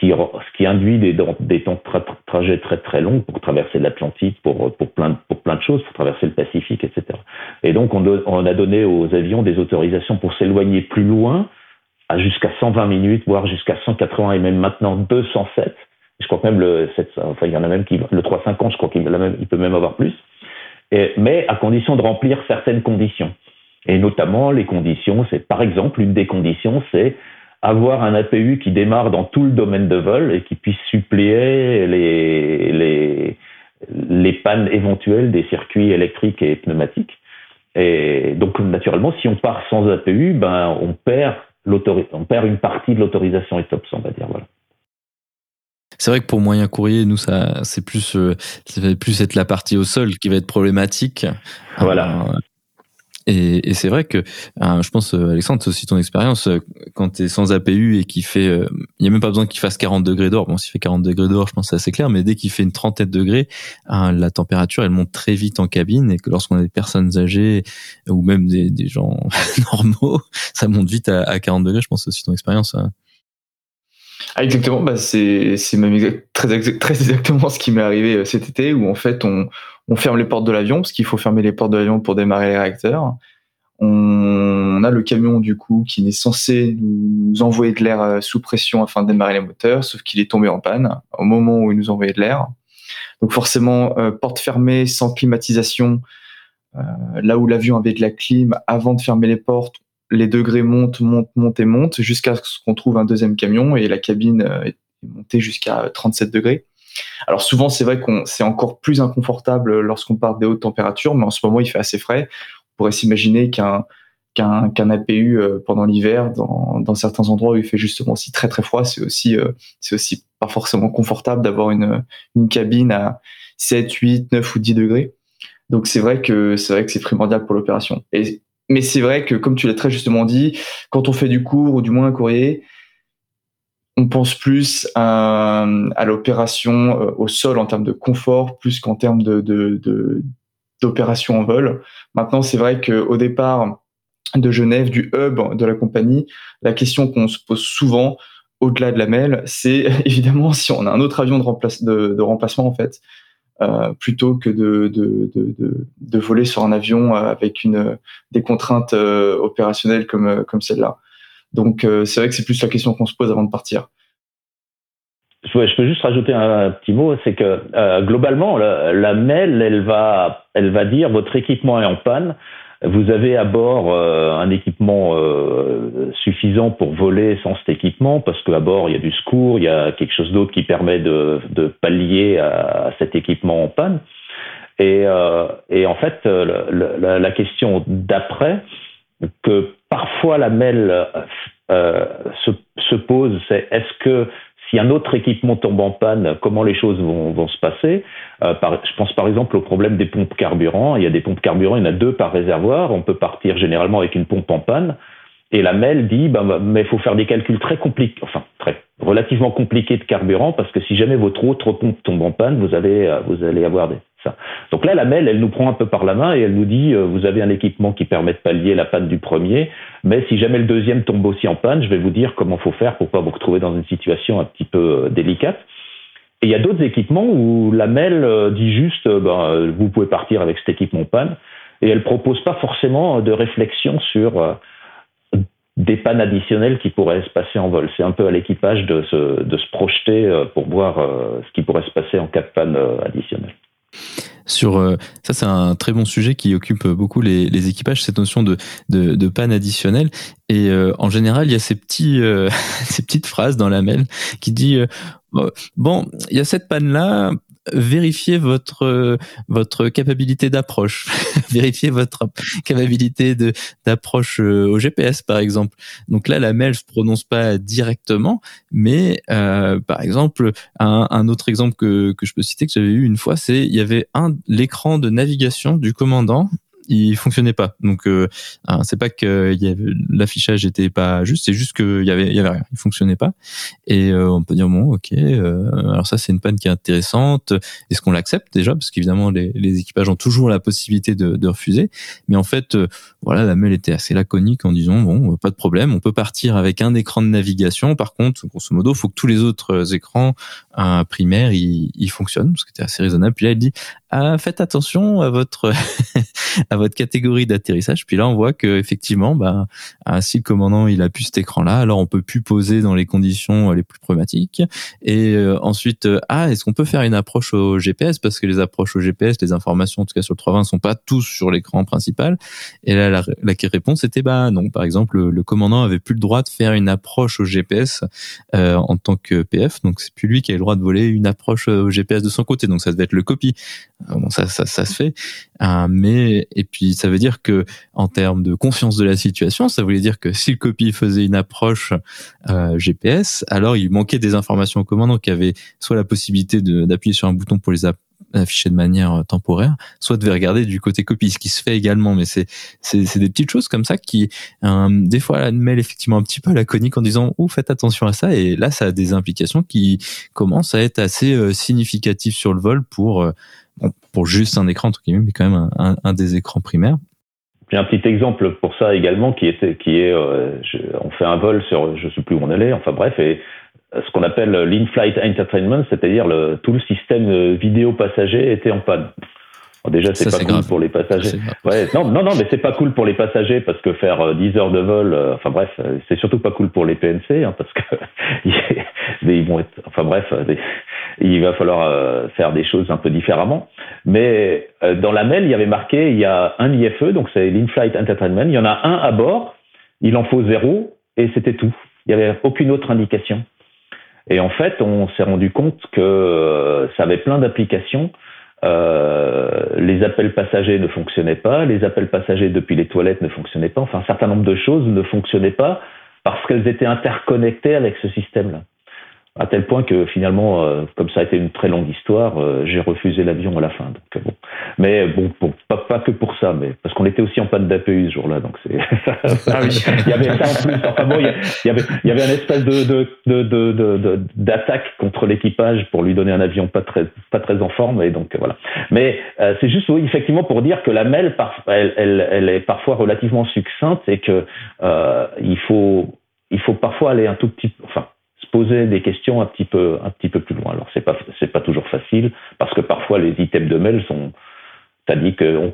C: ce qui induit des, des temps de trajet très très longs pour traverser l'Atlantique, pour, pour, plein de, pour plein de choses, pour traverser le Pacifique, etc. Et donc on, a donné aux avions des autorisations pour s'éloigner plus loin, à jusqu'à 120 minutes, voire jusqu'à 180 et même maintenant 207. Je crois même le 700, enfin il y en a même qui le 350, je crois qu'il peut même avoir plus. Mais à condition de remplir certaines conditions. Et notamment les conditions, c'est par exemple une des conditions, c'est avoir un APU qui démarre dans tout le domaine de vol et qui puisse suppléer les, les, les pannes éventuelles des circuits électriques et pneumatiques. Et donc, naturellement, si on part sans APU, ben, on perd, on perd une partie de l'autorisation ETOPS, on va dire. Voilà.
A: C'est vrai que pour moyen courrier, nous, ça, c'est plus, euh, ça va plus être la partie au sol qui va être problématique.
C: Voilà.
A: Euh, et, et c'est vrai que, euh, je pense, euh, Alexandre, c'est aussi ton expérience, euh, quand tu es sans APU et qui fait, il n'y a même pas besoin qu'il fasse 40 degrés d'or. Bon, s'il fait 40 degrés d'or, je pense que c'est assez clair, mais dès qu'il fait une trentaine de degrés, la température, elle monte très vite en cabine et que lorsqu'on a des personnes âgées ou même des, gens normaux, ça monte vite à, à 40 degrés. Je pense c'est aussi ton expérience. Hein.
B: Ah, exactement, bah c'est même très, très exactement ce qui m'est arrivé cet été où en fait on, on ferme les portes de l'avion, parce qu'il faut fermer les portes de l'avion pour démarrer les réacteurs. On a le camion du coup qui est censé nous envoyer de l'air euh, sous pression afin de démarrer les moteurs, sauf qu'il est tombé en panne au moment où il nous envoyait de l'air. Donc forcément, euh, porte fermée, sans climatisation, euh, là où l'avion avait de la clim, avant de fermer les portes, les degrés montent, montent, montent et montent jusqu'à ce qu'on trouve un deuxième camion et la cabine est montée jusqu'à 37 degrés. Alors souvent, c'est vrai qu'on c'est encore plus inconfortable lorsqu'on part des hautes températures, mais en ce moment, il fait assez frais. On pourrait s'imaginer qu'un qu'un APU euh, pendant l'hiver, dans, dans certains endroits où il fait justement aussi très très froid, c'est aussi euh, c'est aussi pas forcément confortable d'avoir une, une cabine à 7, 8, 9 ou 10 degrés. Donc c'est vrai que c'est vrai que c'est primordial pour l'opération. Mais c'est vrai que comme tu l'as très justement dit, quand on fait du cours ou du moins un courrier, on pense plus à, l'opération euh, au sol en termes de confort plus qu'en termes de, d'opération en vol. Maintenant, c'est vrai qu'au départ, de Genève, du hub de la compagnie, la question qu'on se pose souvent, au-delà de la mail, c'est évidemment si on a un autre avion de, remplacement en fait, euh, plutôt que de, voler sur un avion avec une, des contraintes euh, opérationnelles comme, comme celle-là. Donc euh, c'est vrai que c'est plus la question qu'on se pose avant de partir.
C: Je peux juste rajouter un, petit mot, c'est que globalement, la, la, mail, elle va, elle va dire votre équipement est en panne. Vous avez à bord euh, un équipement euh, suffisant pour voler sans cet équipement, parce qu'à bord, il y a du secours, il y a quelque chose d'autre qui permet de, pallier à, cet équipement en panne. Et, euh, et en fait, la, la, question d'après, que parfois la MEL se, se, pose, c'est est-ce que si un autre équipement tombe en panne, comment les choses vont, vont se passer? Euh, par, Je pense par exemple au problème des pompes carburant. Il y a des pompes carburant, il y en a deux par réservoir. On peut partir généralement avec une pompe en panne. Et la MEL dit, bah, mais il faut faire des calculs très compliqués, enfin très relativement compliqués de carburant, parce que si jamais votre autre pompe tombe en panne, vous allez, euh, vous allez avoir des, donc là, la MEL, elle nous prend un peu par la main et elle nous dit, euh, vous avez un équipement qui permet de pallier la panne du premier, mais si jamais le deuxième tombe aussi en panne, je vais vous dire comment faut faire pour pas vous retrouver dans une situation un petit peu euh, délicate. Et il y a d'autres équipements où la MEL euh, dit juste, ben, vous pouvez partir avec cet équipement en panne, et elle propose pas forcément de réflexion sur des pannes additionnelles qui pourraient se passer en vol. C'est un peu à l'équipage de se projeter pour voir ce qui pourrait se passer en cas de panne additionnelle.
A: Sur euh, ça, c'est un très bon sujet qui occupe beaucoup les, équipages, cette notion de, de, de panne additionnelle. Et euh, en général, il y a ces petits, euh, ces petites phrases dans la mail qui dit bon, il y a cette panne là, vérifiez votre votre capacité d'approche, vérifiez votre capacité d'approche euh, au GPS par exemple. Donc là, la mail se prononce pas directement, mais euh, par exemple, un, un, autre exemple que que je peux citer que j'avais eu une fois, c'est il y avait un l'écran de navigation du commandant il fonctionnait pas. Donc euh, hein, c'est pas que l'affichage était pas juste, c'est juste qu'il y avait il y avait rien, il fonctionnait pas. Et euh, on peut dire bon ok, euh, alors ça c'est une panne qui est intéressante. Est-ce qu'on l'accepte déjà? Parce qu'évidemment les, les, équipages ont toujours la possibilité de, de refuser. Mais en fait euh, voilà la mail était assez laconique en disant bon pas de problème, on peut partir avec un écran de navigation. Par contre grosso modo faut que tous les autres écrans primaires ils, fonctionnent, ce qui était assez raisonnable. Puis là elle dit ah, faites attention à votre à votre catégorie d'atterrissage. Puis là, on voit que effectivement, bah, ah, si le commandant il a pu cet écran-là, alors on peut plus poser dans les conditions les plus problématiques. Et euh, ensuite, euh, ah, est-ce qu'on peut faire une approche au GPS parce que les approches au GPS, les informations en tout cas sur le 320 sont pas tous sur l'écran principal. Et là, la, la réponse était bah non. Par exemple, le, commandant avait plus le droit de faire une approche au GPS euh, en tant que PF, donc c'est plus lui qui a le droit de voler une approche au GPS de son côté. Donc ça devait être le copie. Bon, ça, ça, ça se fait. mais et puis ça veut dire que en termes de confiance de la situation, ça voulait dire que si le copie faisait une approche euh, GPS, alors il manquait des informations au commandant qui avait soit la possibilité d'appuyer sur un bouton pour les afficher de manière euh, temporaire, soit de regarder du côté copie, ce qui se fait également. Mais c'est c'est des petites choses comme ça qui euh, des fois la mêlent effectivement un petit peu à la conique en disant oh faites attention à ça et là ça a des implications qui commencent à être assez euh, significatives sur le vol pour euh, pour juste un écran, entre guillemets, mais quand même un, un, des écrans primaires.
C: J'ai un petit exemple pour ça également qui était qui est euh, on fait un vol sur je sais plus où on allait enfin bref et ce qu'on appelle l'in-flight entertainment c'est-à-dire le, tout le système vidéo passager était en panne déjà, c'est pas cool pour les passagers. Ouais, non, non, non, mais c'est pas cool pour les passagers parce que faire 10 euh, heures de vol, euh, enfin bref, euh, c'est surtout pas cool pour les PNC hein, parce que ils vont être, enfin bref, il va falloir faire des choses un peu différemment. Mais dans la mail, il y avait marqué, il y a un IFE, donc c'est l'in-flight entertainment. Il y en a un à bord, il en faut zéro et c'était tout. Il n'y avait aucune autre indication. Et en fait, on s'est rendu compte que ça avait plein d'applications euh, les appels passagers ne fonctionnaient pas, les appels passagers depuis les toilettes ne fonctionnaient pas, enfin un certain nombre de choses ne fonctionnaient pas parce qu'elles étaient interconnectées avec ce système-là. À tel point que finalement, euh, comme ça a été une très longue histoire, euh, j'ai refusé l'avion à la fin. Donc, bon. Mais bon, pas, pas, que pour ça, mais parce qu'on était aussi en panne d'APU ce jour-là, donc c'est. ah oui. il y avait ça en plus. Enfin bon, il y avait, il y avait un espèce de, de, de, de, d'attaque contre l'équipage pour lui donner un avion pas très, pas très en forme, et donc voilà. Mais euh, c'est juste, oui, effectivement, pour dire que la mail, elle, elle, elle est parfois relativement succincte et que il faut, il faut parfois aller un tout petit, enfin poser des questions un petit peu, plus loin. Alors c'est pas, pas toujours facile parce que parfois les items de mail sont, as dit que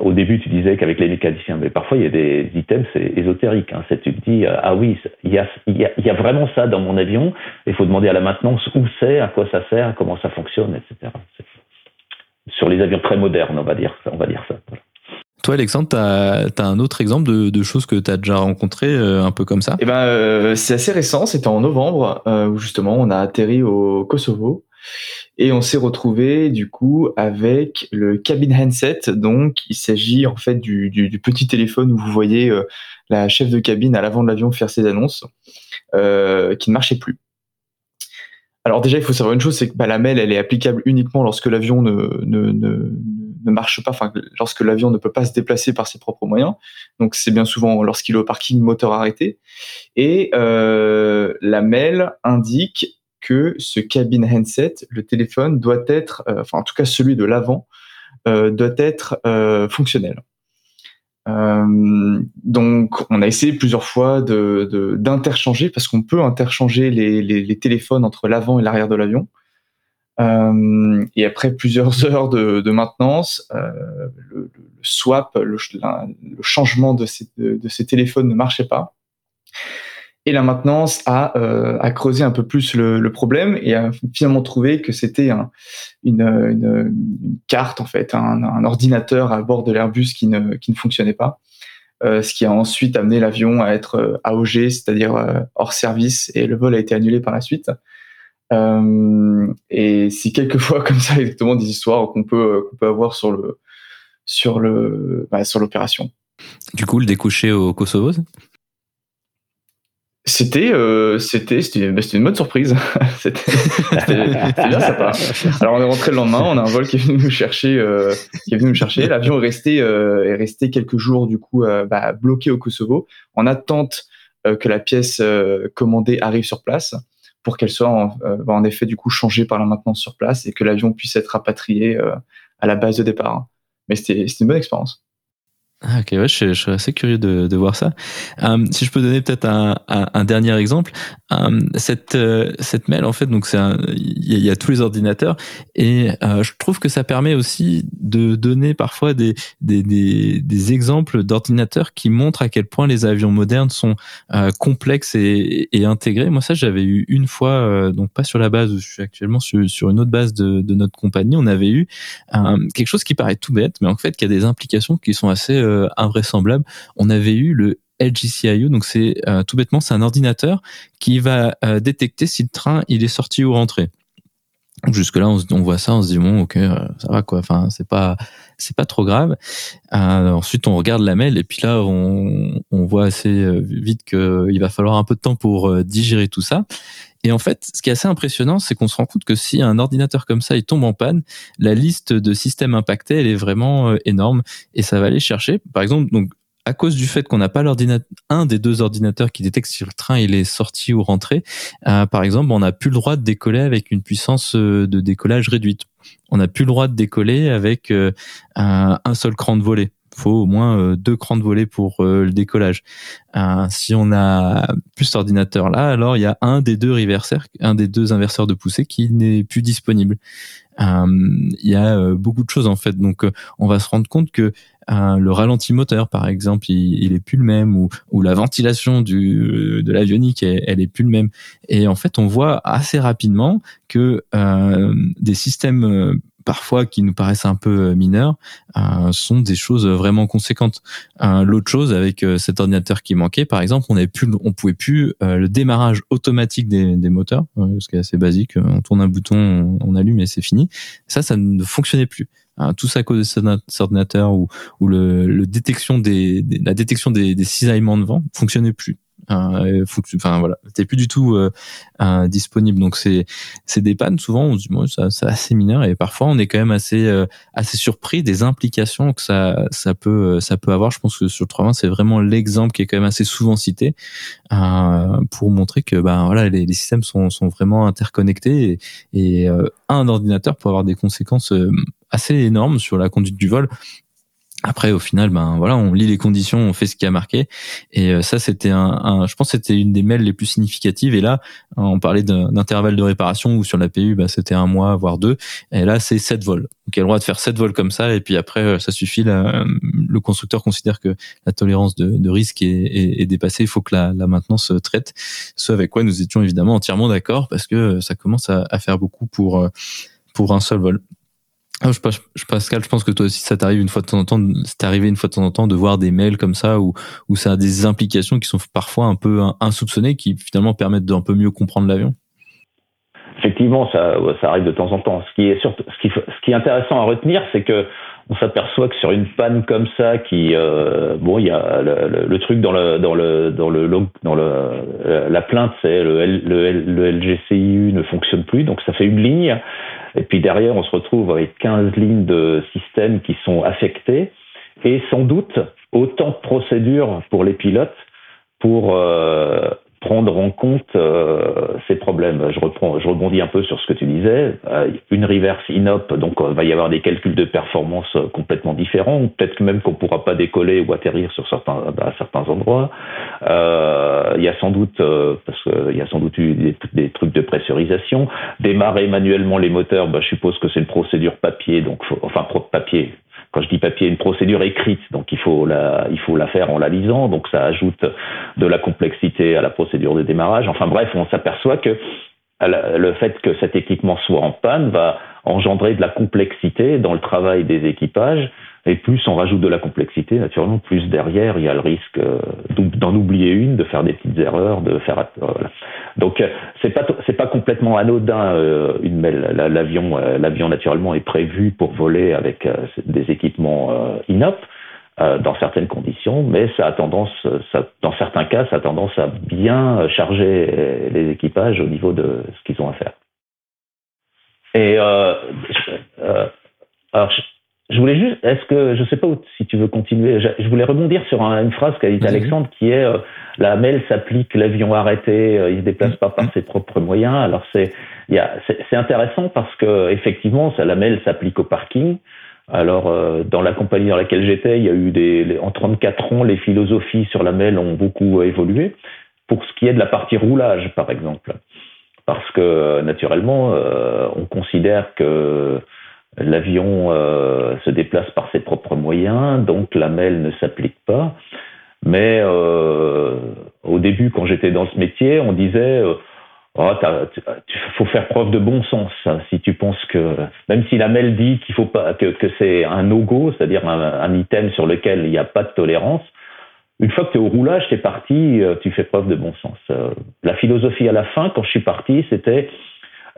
C: au début tu disais qu'avec les mécaniciens, mais parfois il y a des items c'est ésotérique. Hein. Tu te dis ah oui il y a, il y a, vraiment ça dans mon avion. Il faut demander à la maintenance où c'est, à quoi ça sert, comment ça fonctionne, etc. Sur les avions très modernes, on va dire, on va dire ça.
A: Toi, Alexandre, tu as, un autre exemple de, choses que tu as déjà rencontrées euh, un peu comme ça?
B: Eh ben, euh, c'est assez récent. C'était en novembre euh, où justement on a atterri au Kosovo et on s'est retrouvé du coup avec le cabin handset. Donc, il s'agit en fait du, petit téléphone où vous voyez la chef de cabine à l'avant de l'avion faire ses annonces, qui ne marchait plus. Alors déjà, il faut savoir une chose, c'est que bah, la mail, elle est applicable uniquement lorsque l'avion ne, marche pas, lorsque l'avion ne peut pas se déplacer par ses propres moyens. Donc c'est bien souvent lorsqu'il est au parking moteur arrêté. Et euh, la mail indique que ce cabin handset, le téléphone doit être, euh, enfin en tout cas celui de l'avant, euh, doit être fonctionnel. donc, on a essayé plusieurs fois d'interchanger parce qu'on peut interchanger les, téléphones entre l'avant et l'arrière de l'avion. Euh, et après plusieurs heures de, maintenance, euh, le, swap, le, changement de ces, téléphones ne marchait pas. Et la maintenance a, euh, creusé un peu plus le, problème et a finalement trouvé que c'était un, une, carte, en fait, un, ordinateur à bord de l'Airbus qui ne, qui ne fonctionnait pas. Ce qui a ensuite amené l'avion à être AOG, c'est-à-dire hors service, et le vol a été annulé par la suite. Euh, et c'est quelquefois comme ça exactement des histoires qu'on peut qu'on peut avoir sur le sur le bah, sur l'opération.
A: Du coup, le découcher au Kosovo
B: c'était euh, c'était c'était bah, une bonne surprise. c'était bien sympa. Alors on est rentré le lendemain, on a un vol qui est venu nous chercher euh, qui est venu nous chercher. L'avion est resté euh, est resté quelques jours du coup euh, bah, bloqué au Kosovo en attente euh, que la pièce commandée arrive sur place pour qu'elle soit en, euh, en, effet du coup changée par la maintenance sur place et que l'avion puisse être rapatrié euh, à la base de départ. Mais c'était une bonne expérience.
A: Ah, ok, ouais, je, suis assez curieux de, de voir ça. Euh, si je peux donner peut-être un, un, un, dernier exemple, euh, cette euh, cette mail en fait, donc c'est il y, a tous les ordinateurs et je trouve que ça permet aussi de donner parfois des des, des, des exemples d'ordinateurs qui montrent à quel point les avions modernes sont complexes et, intégrés. Moi ça j'avais eu une fois, donc pas sur la base où je suis actuellement, sur, sur une autre base de, de notre compagnie, on avait eu quelque chose qui paraît tout bête, mais en fait qui a des implications qui sont assez euh, invraisemblable. On avait eu le LGCIO, donc c'est euh, tout bêtement c'est un ordinateur qui va euh, détecter si le train il est sorti ou rentré. Jusque là, on, voit ça, on se dit bon, ok, ça va quoi. Enfin, c'est pas, c'est pas trop grave. ensuite, on regarde la mail et puis là, on, on voit assez vite qu'il va falloir un peu de temps pour digérer tout ça. Et en fait, ce qui est assez impressionnant, c'est qu'on se rend compte que si un ordinateur comme ça il tombe en panne, la liste de systèmes impactés, elle est vraiment euh, énorme et ça va aller chercher. Par exemple, donc à cause du fait qu'on n'a pas un des deux ordinateurs qui détecte si le train il est sorti ou rentré, euh, par exemple, on n'a plus le droit de décoller avec une puissance euh, de décollage réduite. On n'a plus le droit de décoller avec un seul cran de volée faut au moins euh, deux crans de volée pour euh, le décollage. Euh, si on a plus cet ordinateur là, alors il y a un des deux reverseurs, un des deux inverseurs de poussée qui n'est plus disponible. Il y a beaucoup de choses en fait, donc on va se rendre compte que le ralenti moteur, par exemple, il, est plus le même, ou, la ventilation de l'avionique, elle, elle, est plus le même. Et en fait, on voit assez rapidement que des systèmes parfois qui nous paraissent un peu euh, mineurs euh, sont des choses vraiment conséquentes. Euh, l'autre chose avec cet ordinateur qui manquait, par exemple, on avait plus, on pouvait plus le démarrage automatique des, moteurs, ce qui est assez basique. On tourne un bouton, on, allume et c'est fini. Ça, ça ne fonctionnait plus. tout ça à cause de cet ordinateur ou, le, détection des, la détection des cisaillements de vent fonctionnait plus. Euh, enfin voilà, t'es plus du tout euh, disponible. Donc c'est c'est des pannes. Souvent, on se dit bon, c'est assez mineur et parfois on est quand même assez assez surpris des implications que ça ça peut ça peut avoir. Je pense que sur le 320 c'est vraiment l'exemple qui est quand même assez souvent cité pour montrer que ben voilà les, systèmes sont sont vraiment interconnectés et un ordinateur peut avoir des conséquences assez énormes sur la conduite du vol après, au final, ben voilà, on lit les conditions, on fait ce qui a marqué. Et euh, ça, c'était un, je pense, c'était une des mails les plus significatives. Et là, on parlait d'intervalle de réparation où sur la PU, ben, c'était un mois voire deux. Et là, c'est sept vols. Donc, il y a le droit de faire sept vols comme ça. Et puis après, euh, ça suffit. le constructeur considère que la tolérance de, risque est, est, dépassée. Il faut que la, la, maintenance traite. Ce avec quoi nous étions évidemment entièrement d'accord parce que ça commence à, à faire beaucoup pour euh, pour un seul vol. Ah, je, Pascal, je pense que toi aussi, ça t'arrive une fois de temps en temps, c'est arrivé une fois de temps en temps de voir des mails comme ça où, où ça a des implications qui sont parfois un peu insoupçonnées, qui finalement permettent d'un peu mieux comprendre l'avion.
C: Effectivement, ça, ça arrive de temps en temps. Ce qui est surtout, ce qui, ce qui est intéressant à retenir, c'est que on s'aperçoit que sur une panne comme ça, qui euh, bon, il y a le, truc dans le dans le dans le dans le la plainte, c'est le, le, le LGCIU ne fonctionne plus, donc ça fait une ligne. Et puis derrière, on se retrouve avec 15 lignes de systèmes qui sont affectées et sans doute autant de procédures pour les pilotes pour euh, prendre en compte euh, ces problèmes. Je rebondis un peu sur ce que tu disais. Euh, une reverse inop, donc il va y avoir des calculs de performance complètement différents, peut-être même qu'on pourra pas décoller ou atterrir sur certains à certains endroits. Euh, il y a sans doute parce y a sans doute eu des, trucs de pressurisation. Démarrer manuellement les moteurs, bah, je suppose que c'est une procédure papier, donc enfin papier quand je dis papier, une procédure écrite, donc il faut la, il faut la faire en la lisant, donc ça ajoute de la complexité à la procédure de démarrage. Enfin bref, on s'aperçoit que le fait que cet équipement soit en panne va engendrer de la complexité dans le travail des équipages et plus on rajoute de la complexité, naturellement, plus derrière il y a le risque euh, d'en oublier une, de faire des petites erreurs, de faire. Euh, Donc euh, c'est pas c'est pas complètement anodin l'avion l'avion naturellement est prévu pour voler avec des équipements inop dans certaines conditions, mais ça a tendance, dans certains cas, ça a tendance à bien charger les équipages au niveau de ce qu'ils ont à faire. Et euh, alors, je voulais juste, est-ce que, je sais pas si tu veux continuer, je, voulais rebondir sur une phrase qu'a dit Alexandre qui est euh, la MEL s'applique, l'avion arrêté, euh, il se déplace pas par ses propres moyens. Alors c'est, c'est intéressant parce que effectivement, ça, la MEL s'applique au parking. Alors euh, dans la compagnie dans laquelle j'étais, il y a eu des, en 34 ans, les philosophies sur la MEL ont beaucoup évolué. Pour ce qui est de la partie roulage, par exemple, parce que naturellement, on considère que L'avion euh, se déplace par ses propres moyens, donc la MEL ne s'applique pas. Mais euh, au début, quand j'étais dans ce métier, on disait il oh, faut faire preuve de bon sens. Hein, si tu penses que même si la MEL dit qu'il faut pas que, que c'est un no-go, c'est-à-dire un, un, item sur lequel il n'y a pas de tolérance, une fois que tu es au roulage, tu es parti, euh, tu fais preuve de bon sens. La philosophie à la fin, quand je suis parti, c'était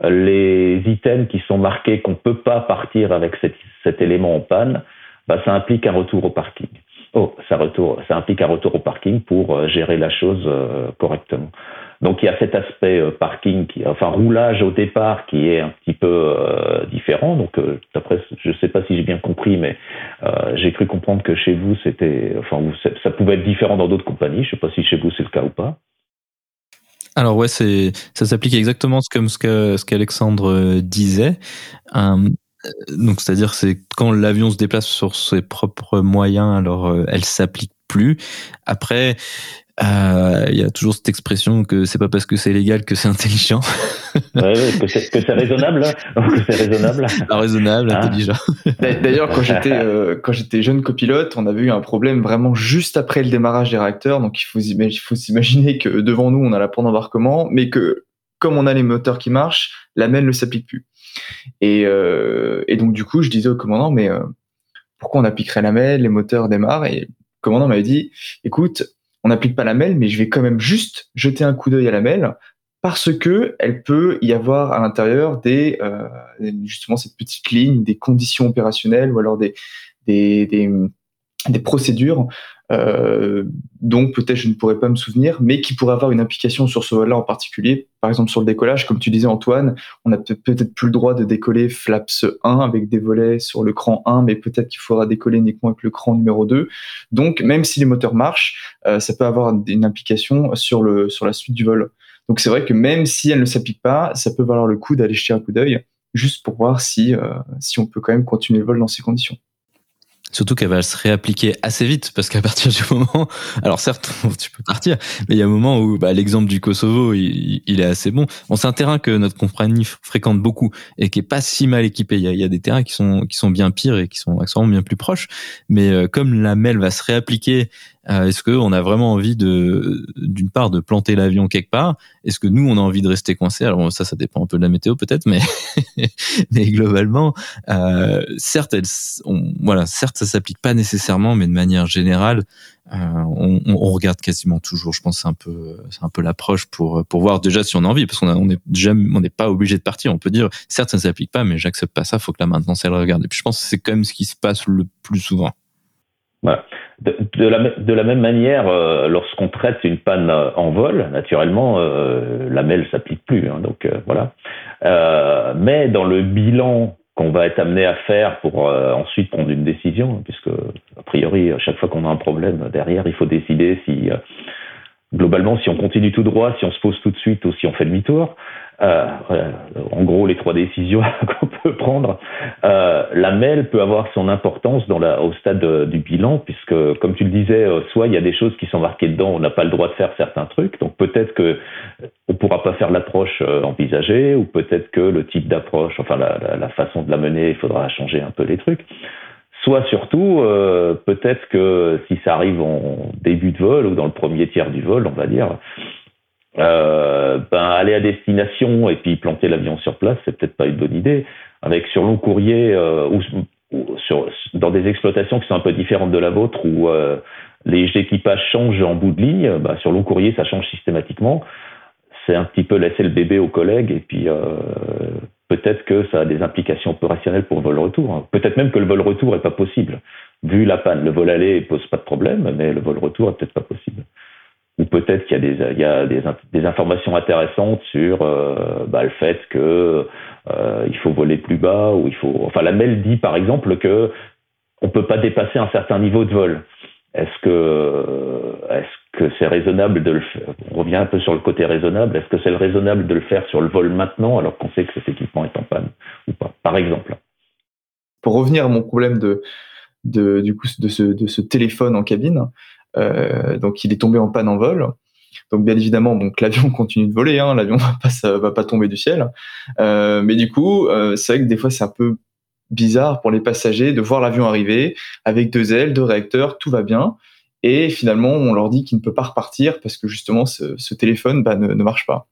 C: les items qui sont marqués qu'on ne peut pas partir avec cet, cet élément en panne, bah, ça implique un retour au parking. Oh, ça, retour, ça implique un retour au parking pour euh, gérer la chose euh, correctement. Donc il y a cet aspect euh, parking, qui, enfin roulage au départ, qui est un petit peu différent. Donc après, je ne sais pas si j'ai bien compris, mais j'ai cru comprendre que chez vous c'était, enfin ça pouvait être différent dans d'autres compagnies. Je ne sais pas si chez vous c'est le cas ou pas.
A: Alors ouais, c'est ça s'applique exactement comme ce que ce qu'Alexandre euh, disait. Euh, donc c'est-à-dire c'est quand l'avion se déplace sur ses propres moyens, alors euh, elle s'applique plus. Après, euh, il y a toujours cette expression que c'est pas parce que c'est légal que c'est intelligent.
C: ouais, que c'est raisonnable. Hein. que c'est raisonnable.
A: raisonnable, ah. intelligent.
B: D'ailleurs, quand j'étais euh, quand j'étais jeune copilote, on avait eu un problème vraiment juste après le démarrage des réacteurs. Donc il faut il faut s'imaginer que devant nous on a la pente d'embarquement, mais que comme on a les moteurs qui marchent, la MEL ne s'applique plus. Et, euh, et donc du coup, je disais au commandant, mais euh, pourquoi on appliquerait la MEL Les moteurs démarrent. Et le commandant m'avait dit, écoute, on n'applique pas la MEL, mais je vais quand même juste jeter un coup d'œil à la MEL parce que elle peut y avoir à l'intérieur des euh, justement cette petite ligne, des conditions opérationnelles ou alors des, des, des procédures euh, dont peut-être je ne pourrais pas me souvenir, mais qui pourraient avoir une implication sur ce vol-là en particulier. Par exemple, sur le décollage, comme tu disais Antoine, on n'a peut-être plus le droit de décoller flaps 1 avec des volets sur le cran 1, mais peut-être qu'il faudra décoller uniquement avec le cran numéro 2. Donc, même si les moteurs marchent, euh, ça peut avoir une implication sur, le, sur la suite du vol. Donc, c'est vrai que même si elle ne s'applique pas, ça peut valoir le coup d'aller jeter un coup d'œil, juste pour voir si, euh, si on peut quand même continuer le vol dans ces conditions.
A: Surtout qu'elle va se réappliquer assez vite parce qu'à partir du moment, alors certes, tu peux partir, mais il y a un moment où bah, l'exemple du Kosovo, il, est assez bon. On c'est un terrain que notre compagnie fréquente beaucoup et qui est pas si mal équipé. Il y a, il y a des terrains qui sont qui sont bien pires et qui sont accessoirement bien plus proches. Mais euh, comme la MEL va se réappliquer est-ce qu'on a vraiment envie de, d'une part, de planter l'avion quelque part? Est-ce que nous, on a envie de rester coincé Alors ça, ça dépend un peu de la météo peut-être, mais mais globalement, euh, certes, voilà, certes, ça s'applique pas nécessairement, mais de manière générale, euh, on, on, regarde quasiment toujours. Je pense que c'est un peu, c'est un peu l'approche pour pour voir déjà si on a envie, parce qu'on on est jamais, on n'est pas obligé de partir. On peut dire, certes, ça ne s'applique pas, mais j'accepte pas ça. Faut que la maintenance elle regarde. Et puis je pense que c'est quand même ce qui se passe le plus souvent.
C: De, la, de, la, même manière, euh, lorsqu'on traite une panne euh, en vol, naturellement, euh, la MEL s'applique plus. Hein, donc euh, voilà. mais dans le bilan qu'on va être amené à faire pour ensuite prendre une décision, puisque a priori, à chaque fois qu'on a un problème derrière, il faut décider si globalement, si on continue tout droit, si on se pose tout de suite ou si on fait demi-tour. Euh, en gros, les trois décisions qu'on peut prendre. Euh, la MEL peut avoir son importance dans la, au stade euh, du bilan, puisque, comme tu le disais, euh, soit il y a des choses qui sont marquées dedans, on n'a pas le droit de faire certains trucs, donc peut-être que on pourra pas faire l'approche envisagée, ou peut-être que le type d'approche, enfin la, la, façon de la mener, il faudra changer un peu les trucs. Soit surtout, euh, peut-être que si ça arrive en début de vol ou dans le premier tiers du vol, on va dire, euh, ben aller à destination et puis planter l'avion sur place, c'est peut-être pas une bonne idée. Avec sur long courrier euh, ou, sur, dans des exploitations qui sont un peu différentes de la vôtre où les équipages changent en bout de ligne, ben, sur long courrier ça change systématiquement. C'est un petit peu laisser le bébé aux collègues et puis peut-être que ça a des implications opérationnelles pour le vol retour. Hein. Peut-être même que le vol retour est pas possible. Vu la panne, le vol aller pose pas de problème, mais le vol retour est peut-être pas possible ou peut-être qu'il y a des, informations intéressantes sur euh, bah, le fait que euh, faut voler plus bas ou il faut. Enfin, la MEL dit par exemple que on peut pas dépasser un certain niveau de vol. Est-ce que que c'est raisonnable de le faire On revient un peu sur le côté raisonnable. Est-ce que c'est raisonnable de le faire sur le vol maintenant alors qu'on sait que cet équipement est en panne ou pas Par exemple?
B: Pour revenir à mon problème de, de du coup de ce, de ce téléphone en cabine, euh, donc il est tombé en panne en vol. Donc bien évidemment, donc l'avion continue de voler, hein, l'avion va va pas tomber du ciel. Euh, mais du coup, euh, c'est vrai que des fois c'est un peu bizarre pour les passagers de voir l'avion arriver avec deux ailes, deux réacteurs, tout va bien. Et finalement, on leur dit qu'il ne peut pas repartir parce que justement, ce, téléphone bah, ne, marche pas.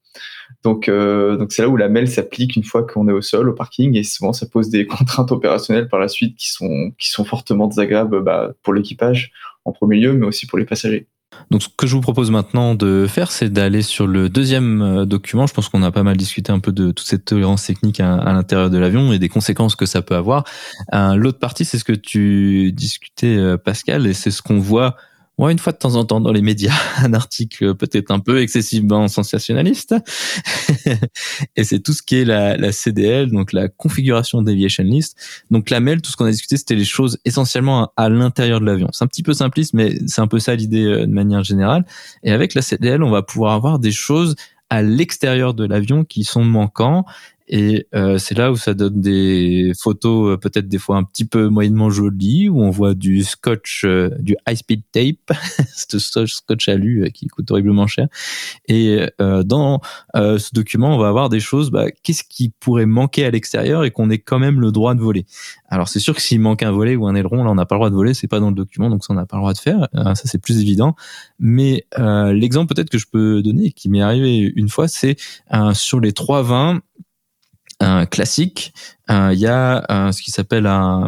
B: Donc, euh, donc c'est là où la MEL s'applique une fois qu'on est au sol, au parking, et souvent ça pose des contraintes opérationnelles par la suite qui sont, qui sont fortement désagréables bah, pour l'équipage en premier lieu, mais aussi pour les passagers.
A: Donc, ce que je vous propose maintenant de faire, c'est d'aller sur le deuxième euh, document. Je pense qu'on a pas mal discuté un peu de toute cette tolérance technique à, l'intérieur de l'avion et des conséquences que ça peut avoir. Euh, l'autre partie, c'est ce que tu discutais, Pascal, et c'est ce qu'on voit Ouais, une fois de temps en temps dans les médias, un article peut-être un peu excessivement sensationnaliste. et c'est tout ce qui est la, CDL, donc la configuration deviation list. Donc la MEL, tout ce qu'on a discuté, c'était les choses essentiellement à, l'intérieur de l'avion. C'est un petit peu simpliste, mais c'est un peu ça l'idée euh, de manière générale. Et avec la CDL, on va pouvoir avoir des choses à l'extérieur de l'avion qui sont manquants et euh, c'est là où ça donne des photos euh, peut-être des fois un petit peu moyennement jolies, où on voit du scotch, euh, du high-speed tape, ce scotch alu euh, qui coûte horriblement cher. Et dans ce document, on va avoir des choses, bah, qu'est-ce qui pourrait manquer à l'extérieur et qu'on ait quand même le droit de voler? Alors c'est sûr que s'il manque un volet ou un aileron, là on n'a pas le droit de voler, c'est pas dans le document, donc ça on n'a pas le droit de faire. ça c'est plus évident. Mais l'exemple peut-être que je peux donner, qui m'est arrivé une fois, c'est sur les 320 un classique. Euh, il y a ce qui s'appelle un,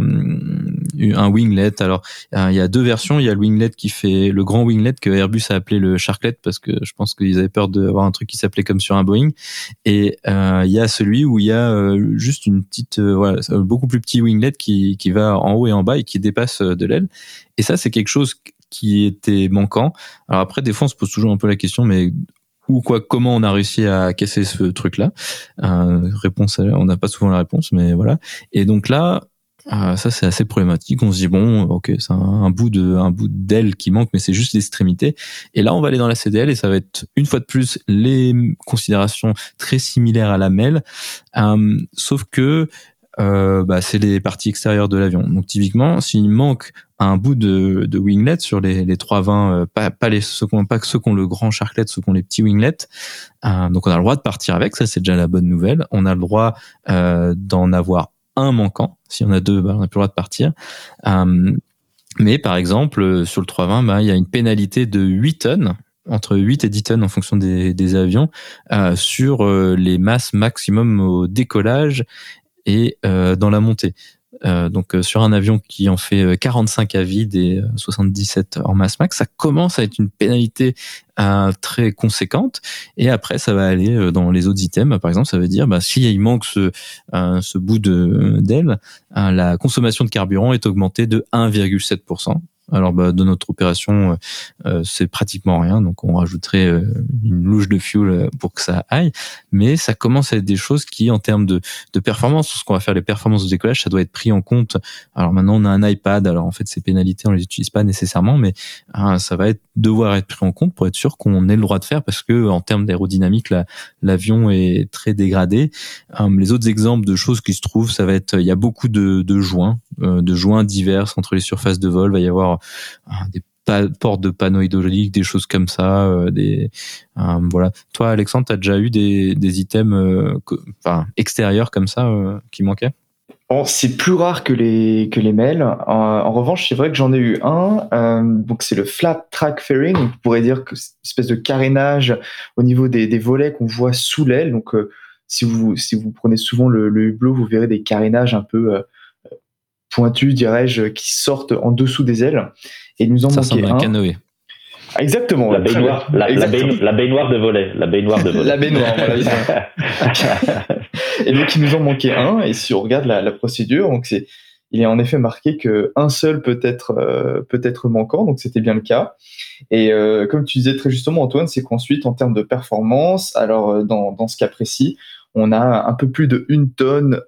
A: un winglet. Alors il y a deux versions. Il y a le winglet qui fait le grand winglet que Airbus a appelé le Sharklet parce que je pense qu'ils avaient peur d'avoir un truc qui s'appelait comme sur un Boeing. Et il y a celui où il y a juste une petite, voilà, beaucoup plus petit winglet qui qui va en haut et en bas et qui dépasse de l'aile. Et ça c'est quelque chose qui était manquant. Alors après, des fois, on se pose toujours un peu la question, mais ou quoi comment on a réussi à casser ce truc là euh, réponse on n'a pas souvent la réponse mais voilà. Et donc là euh, ça c'est assez problématique. On se dit bon ok c'est un, bout de un bout d'aile qui manque mais c'est juste l'extrémité. Et là on va aller dans la CDL et ça va être une fois de plus les considérations très similaires à la MEL euh, sauf que euh, bah, c'est les parties extérieures de l'avion. Donc typiquement, s'il manque un bout de, de winglet sur les, les 320, euh, pas, pas les ceux qu'on pas ceux qui le grand sharklet, ceux qui ont les petits winglets. Euh, donc on a le droit de partir avec, ça c'est déjà la bonne nouvelle. On a le droit euh, d'en avoir un manquant. Si on a deux, bah, on n'a plus le droit de partir. Euh, mais par exemple, sur le 320, bah, il y a une pénalité de 8 tonnes entre 8 et 10 tonnes en fonction des, des avions euh, sur les masses maximum au décollage et euh, dans la montée. Euh, donc euh, sur un avion qui en fait 45 à vide et 77 en masse max, ça commence à être une pénalité très conséquente. Et après, ça va aller dans les autres items. Par exemple, ça veut dire, bah, s'il manque ce, ce bout de d'aile, la consommation de carburant est augmentée de 1,7%. Alors bah, de notre opération, euh, euh, c'est pratiquement rien, donc on rajouterait euh, une louche de fuel pour que ça aille. Mais ça commence à être des choses qui, en termes de, de performance, ce qu'on va faire les performances de décollage, ça doit être pris en compte. Alors maintenant on a un iPad, alors en fait ces pénalités on les utilise pas nécessairement, mais hein, ça va être devoir être pris en compte pour être sûr qu'on ait le droit de faire, parce que en termes d'aérodynamique, l'avion est très dégradé. les autres exemples de choses qui se trouvent, ça va être, il y a beaucoup de, joints, de joints divers entre les surfaces de vol, il va y avoir des portes de panneaux hydrauliques, des choses comme ça. Euh, des, euh, voilà. Toi, Alexandre, tu as déjà eu des, items euh, extérieurs comme ça qui manquaient?
B: C'est plus rare que les que les mails. En, revanche, c'est vrai que j'en ai eu un. donc c'est le flat track fairing. On pourrait dire que c'est une espèce de carénage au niveau des, des volets qu'on voit sous l'aile. Donc si vous si vous prenez souvent le, le hublot, vous verrez des carénages un peu pointus, dirais-je, qui sortent en dessous des ailes. Et nous en
A: Ça un. canoë.
B: Ah, exactement.
C: La baignoire, la, baignoire de volet. La baignoire de volet.
B: la baignoire, voilà. et donc, il nous en manquait un. Et si on regarde la, procédure, donc c'est, il est en effet marqué que un seul peut être, euh, peut être manquant. Donc, c'était bien le cas. Et euh, comme tu disais très justement, Antoine, c'est qu'ensuite, en termes de performance, alors euh, dans, dans ce cas précis, on a un peu plus de une tonne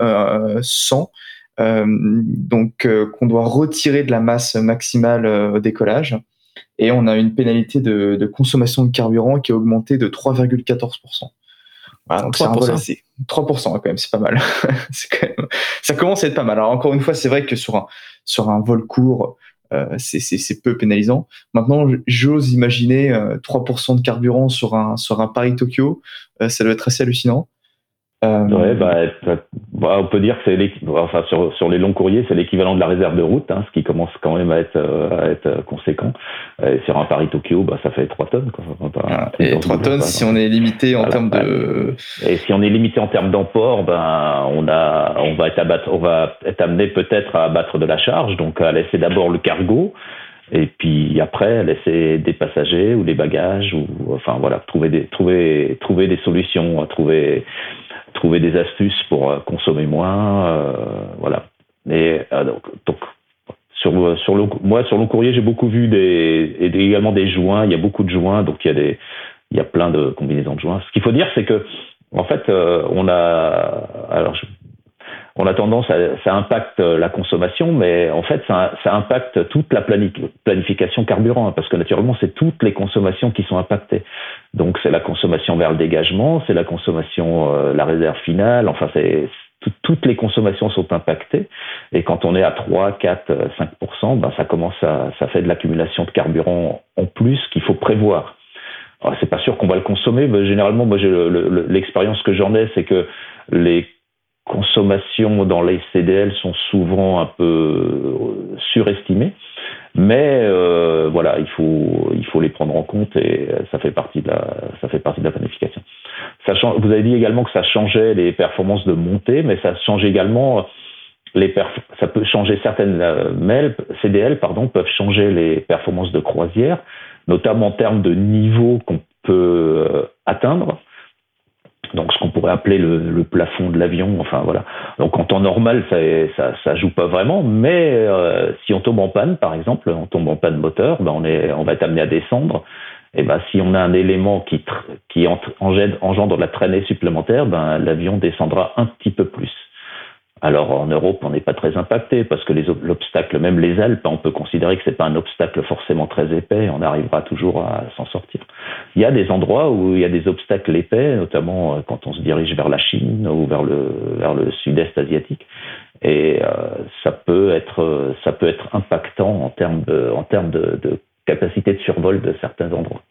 B: 100 euh, donc euh, qu'on doit retirer de la masse maximale au décollage. Et on a une pénalité de, consommation de carburant qui a augmenté de 3,14%. Voilà, donc 3%. 3% quand même, c'est pas mal. ça commence à être pas mal. Alors encore une fois, c'est vrai que sur un, vol court, c'est peu pénalisant. Maintenant, j'ose imaginer 3% de carburant sur un, sur un Paris-Tokyo, ça doit être assez hallucinant.
C: Euh, ouais, bah, bah, on peut dire que c'est enfin sur, sur les longs courriers, c'est l'équivalent de la réserve de route, hein, ce qui commence quand même à être, euh, à être euh, conséquent. Et sur un Paris-Tokyo, bah, ça fait 3 tonnes. Quoi.
B: Ah, et 3 tonnes si on est limité en termes de.
C: Et si on est limité en termes d'emport, ben on a, on va être abattre, on va être amené peut-être à abattre de la charge, donc à laisser d'abord le cargo. Et puis après, laisser des passagers ou des bagages, ou enfin voilà, trouver des trouver trouver des solutions, trouver trouver des astuces pour euh, consommer moins, euh, voilà. Et euh, donc, donc sur, sur le, moi, sur le courrier, j'ai beaucoup vu des, et également des joints. Il y a beaucoup de joints, donc il y a des, il y a plein de combinaisons de joints. Ce qu'il faut dire, c'est que, en fait, on a, alors, je, on a tendance à, ça impacte la consommation, mais en fait, ça, ça impacte toute la planification carburant, hein, parce que naturellement, c'est toutes les consommations qui sont impactées. Donc, c'est la consommation vers le dégagement, c'est la consommation, euh, la réserve finale, enfin, c'est toutes les consommations sont impactées. Et quand on est à 3, 4, 5% ben, ça commence à, ça fait de l'accumulation de carburant en plus qu'il faut prévoir. C'est pas sûr qu'on va le consommer, mais généralement, moi, l'expérience que j'en ai, c'est que les consommations dans les CDL sont souvent un peu euh, surestimées, mais euh, voilà, il faut il faut les prendre en compte et ça fait partie de la ça fait partie de la planification. Vous avez dit également que ça changeait les performances de montée, mais ça change également les ça peut changer certaines mails, CDL pardon, peuvent changer les performances de croisière, notamment en termes de niveau qu'on peut atteindre donc ce qu'on pourrait appeler le, plafond de l'avion. Enfin voilà. Donc en temps normal, ça, ça, ça joue pas vraiment, mais euh, si on tombe en panne, par exemple, on tombe en panne moteur, ben on est, on va être amené à descendre. Et ben si on a un élément qui qui engendre, engendre la traînée supplémentaire, ben l'avion descendra un petit peu plus. Alors en Europe, on n'est pas très impacté parce que l'obstacle, même les Alpes, on peut considérer que c'est pas un obstacle forcément très épais. On arrivera toujours à s'en sortir. Il y a des endroits où il y a des obstacles épais, notamment euh, quand on se dirige vers la Chine ou vers le sud-est asiatique, et euh, ça peut être ça peut être impactant en termes de capacité de survol de certains endroits.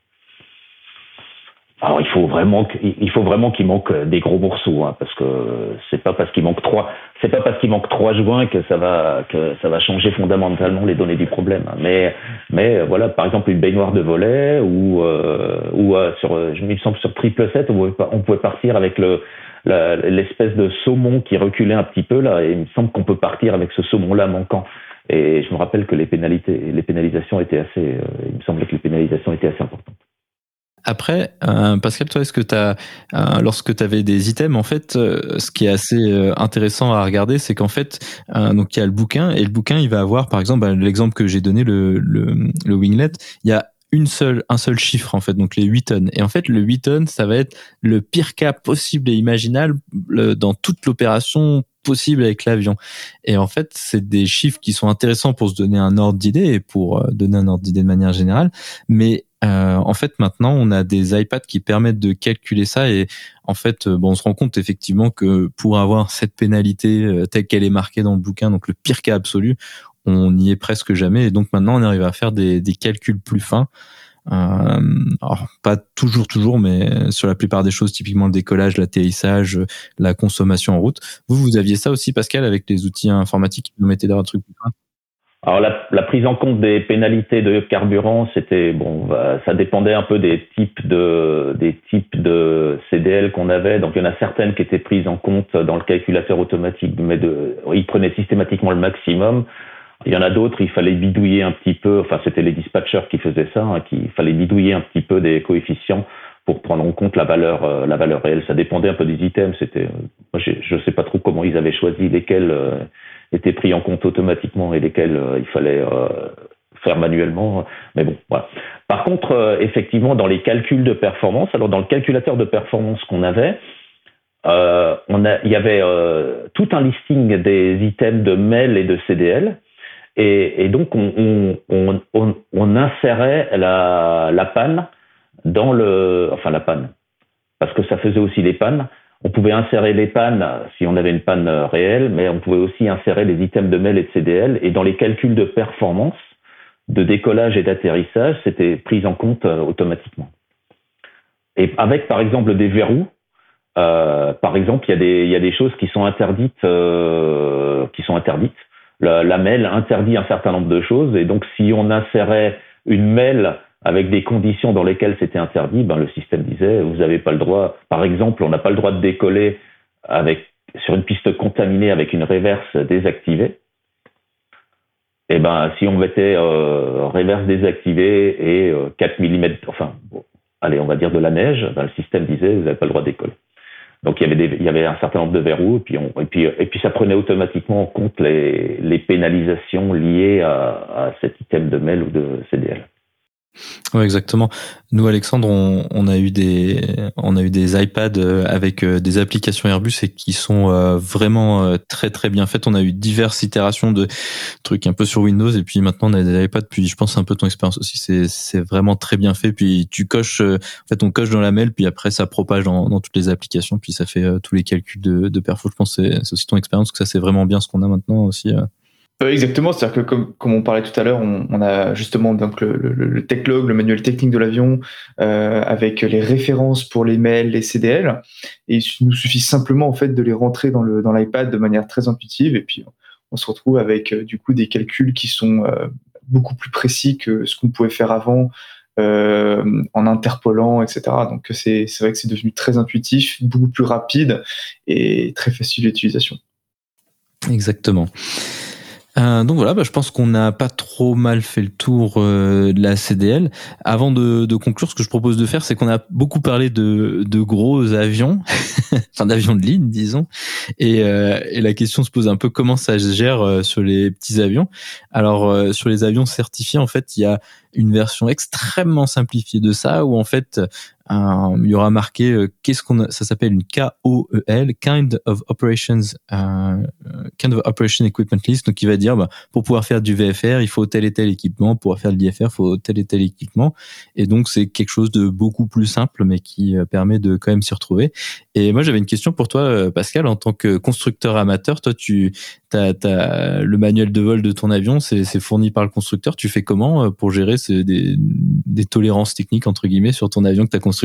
C: Alors il faut vraiment qu'il manque des gros morceaux hein, parce que c'est pas parce qu'il manque trois c'est pas parce qu'il manque trois joints que ça va que ça va changer fondamentalement les données du problème. Mais mais voilà par exemple une baignoire de volet ou euh, ou euh, sur je me semble sur triple 7 on pouvait, on pouvait partir avec le l'espèce de saumon qui reculait un petit peu là et il me semble qu'on peut partir avec ce saumon là manquant. Et je me rappelle que les pénalités les pénalisations étaient assez euh, il me semblait que les pénalisations étaient assez importantes.
A: Après, euh, Pascal, toi, est-ce que tu euh, lorsque tu avais des items, en fait, euh, ce qui est assez intéressant à regarder, c'est qu'en fait, donc il y a le bouquin et le bouquin, il va avoir, par exemple, bah, l'exemple que j'ai donné, le, le, le winglet, il y a une seule, un seul chiffre en fait, donc les 8 tonnes. Et en fait, le 8 tonnes, ça va être le pire cas possible et imaginable dans toute l'opération possible avec l'avion. Et en fait, c'est des chiffres qui sont intéressants pour se donner un ordre d'idée et pour donner un ordre d'idée de manière générale, mais euh, en fait, maintenant, on a des iPads qui permettent de calculer ça et en fait, euh, bon, on se rend compte effectivement que pour avoir cette pénalité euh, telle qu'elle est marquée dans le bouquin, donc le pire cas absolu, on n'y est presque jamais et donc maintenant on arrive à faire des, des calculs plus fins. Euh, alors, pas toujours, toujours, mais sur la plupart des choses, typiquement le décollage, l'atterrissage, la consommation en route. Vous, vous aviez ça aussi, Pascal, avec les outils informatiques qui vous mettaient dans un truc plus fin
C: alors la, la, prise en compte des pénalités de carburant, c'était bon, ça dépendait un peu des types de des types de CDL qu'on avait. Donc il y en a certaines qui étaient prises en compte dans le calculateur automatique, mais de, il prenait systématiquement le maximum. Il y en a d'autres, il fallait bidouiller un petit peu. Enfin, c'était les dispatchers qui faisaient ça, hein, qu'il fallait bidouiller un petit peu des coefficients pour prendre en compte la valeur euh, la valeur réelle. Ça dépendait un peu des items. C'était, moi, je sais pas trop comment ils avaient choisi lesquels. Euh, étaient pris en compte automatiquement et lesquels euh, il fallait euh, faire manuellement. Mais bon, voilà. Par contre, euh, effectivement, dans les calculs de performance, alors dans le calculateur de performance qu'on avait, il y avait tout un listing des items de mail et de CDL. Et, donc, on, on, on, on, insérait la, la panne dans le. Enfin, la panne. Parce que ça faisait aussi les pannes. On pouvait insérer les pannes si on avait une panne euh, réelle, mais on pouvait aussi insérer les items de mail et de CDL. Et dans les calculs de performance, de décollage et d'atterrissage, c'était pris en compte euh, automatiquement. Et avec, par exemple, des verrous, euh, par exemple, il y, a des, il y a des choses qui sont interdites, euh, qui sont interdites. La, la mail interdit un certain nombre de choses, et donc si on insérait une mail avec des conditions dans lesquelles c'était interdit, ben, le système disait vous n'avez pas le droit. Par exemple, on n'a pas le droit de décoller sur une piste contaminée avec une réverse désactivée. Et eh ben, si on mettait euh, réverse désactivée et 4 euh, mm, enfin, allez, on va dire de la neige, ben, le système disait vous n'avez pas le droit de décoller. Donc il y avait un certain nombre de verrous et puis ça prenait automatiquement en compte les, les pénalisations liées à, à cet item de mail ou de CDL.
A: Ouais, exactement. Nous, Alexandre, on, a eu des, on a eu des iPads euh, avec euh, des applications Airbus et qui sont euh, vraiment très très bien faites. On a eu diverses itérations de trucs un peu sur Windows et puis maintenant on a des iPads. Puis je pense un peu ton expérience aussi. C'est, vraiment très bien fait. Puis tu coches, en fait, on coche dans la mail, puis après ça propage dans, toutes les applications, puis ça fait tous les calculs de, de. Je pense que c'est aussi ton expérience que ça c'est vraiment bien ce qu'on a maintenant aussi.
B: Euh, exactement, c'est-à-dire que comme, on parlait tout à l'heure, on, a justement donc le, le, le log, le manuel technique de l'avion, euh, avec les références pour les mails, les CDL, et il nous suffit simplement en fait de les rentrer dans le dans l'iPad de manière très intuitive, et puis on se retrouve avec euh, du coup des calculs qui sont beaucoup plus précis que ce qu'on pouvait faire avant. En interpolant, etc. Donc c'est vrai que c'est devenu très intuitif, beaucoup plus rapide et très facile d'utilisation.
A: Exactement. Euh, donc voilà, bah, je pense qu'on n'a pas trop mal fait le tour euh, de la CDL. Avant de, de, conclure, ce que je propose de faire, c'est qu'on a beaucoup parlé de, de gros avions, enfin d'avions de ligne, disons, et, euh, et, la question se pose un peu comment ça se gère euh, sur les petits avions. Alors euh, sur les avions certifiés, en fait, il y a une version extrêmement simplifiée de ça, où en fait il y aura marqué euh, qu'est-ce qu'on ça s'appelle une KOEL Kind of Operations euh, Kind of Operation Equipment List. Donc il va dire bah, pour pouvoir faire du VFR il faut tel et tel équipement. Pour pouvoir faire de l'IFR il faut tel et tel équipement. Et donc c'est quelque chose de beaucoup plus simple mais qui euh, permet de quand même s'y retrouver. Et moi j'avais une question pour toi Pascal. En tant que constructeur amateur toi tu as, as le manuel de vol de ton avion c'est fourni par le constructeur. Tu fais comment pour gérer des, des tolérances techniques entre guillemets sur ton avion que tu as construit?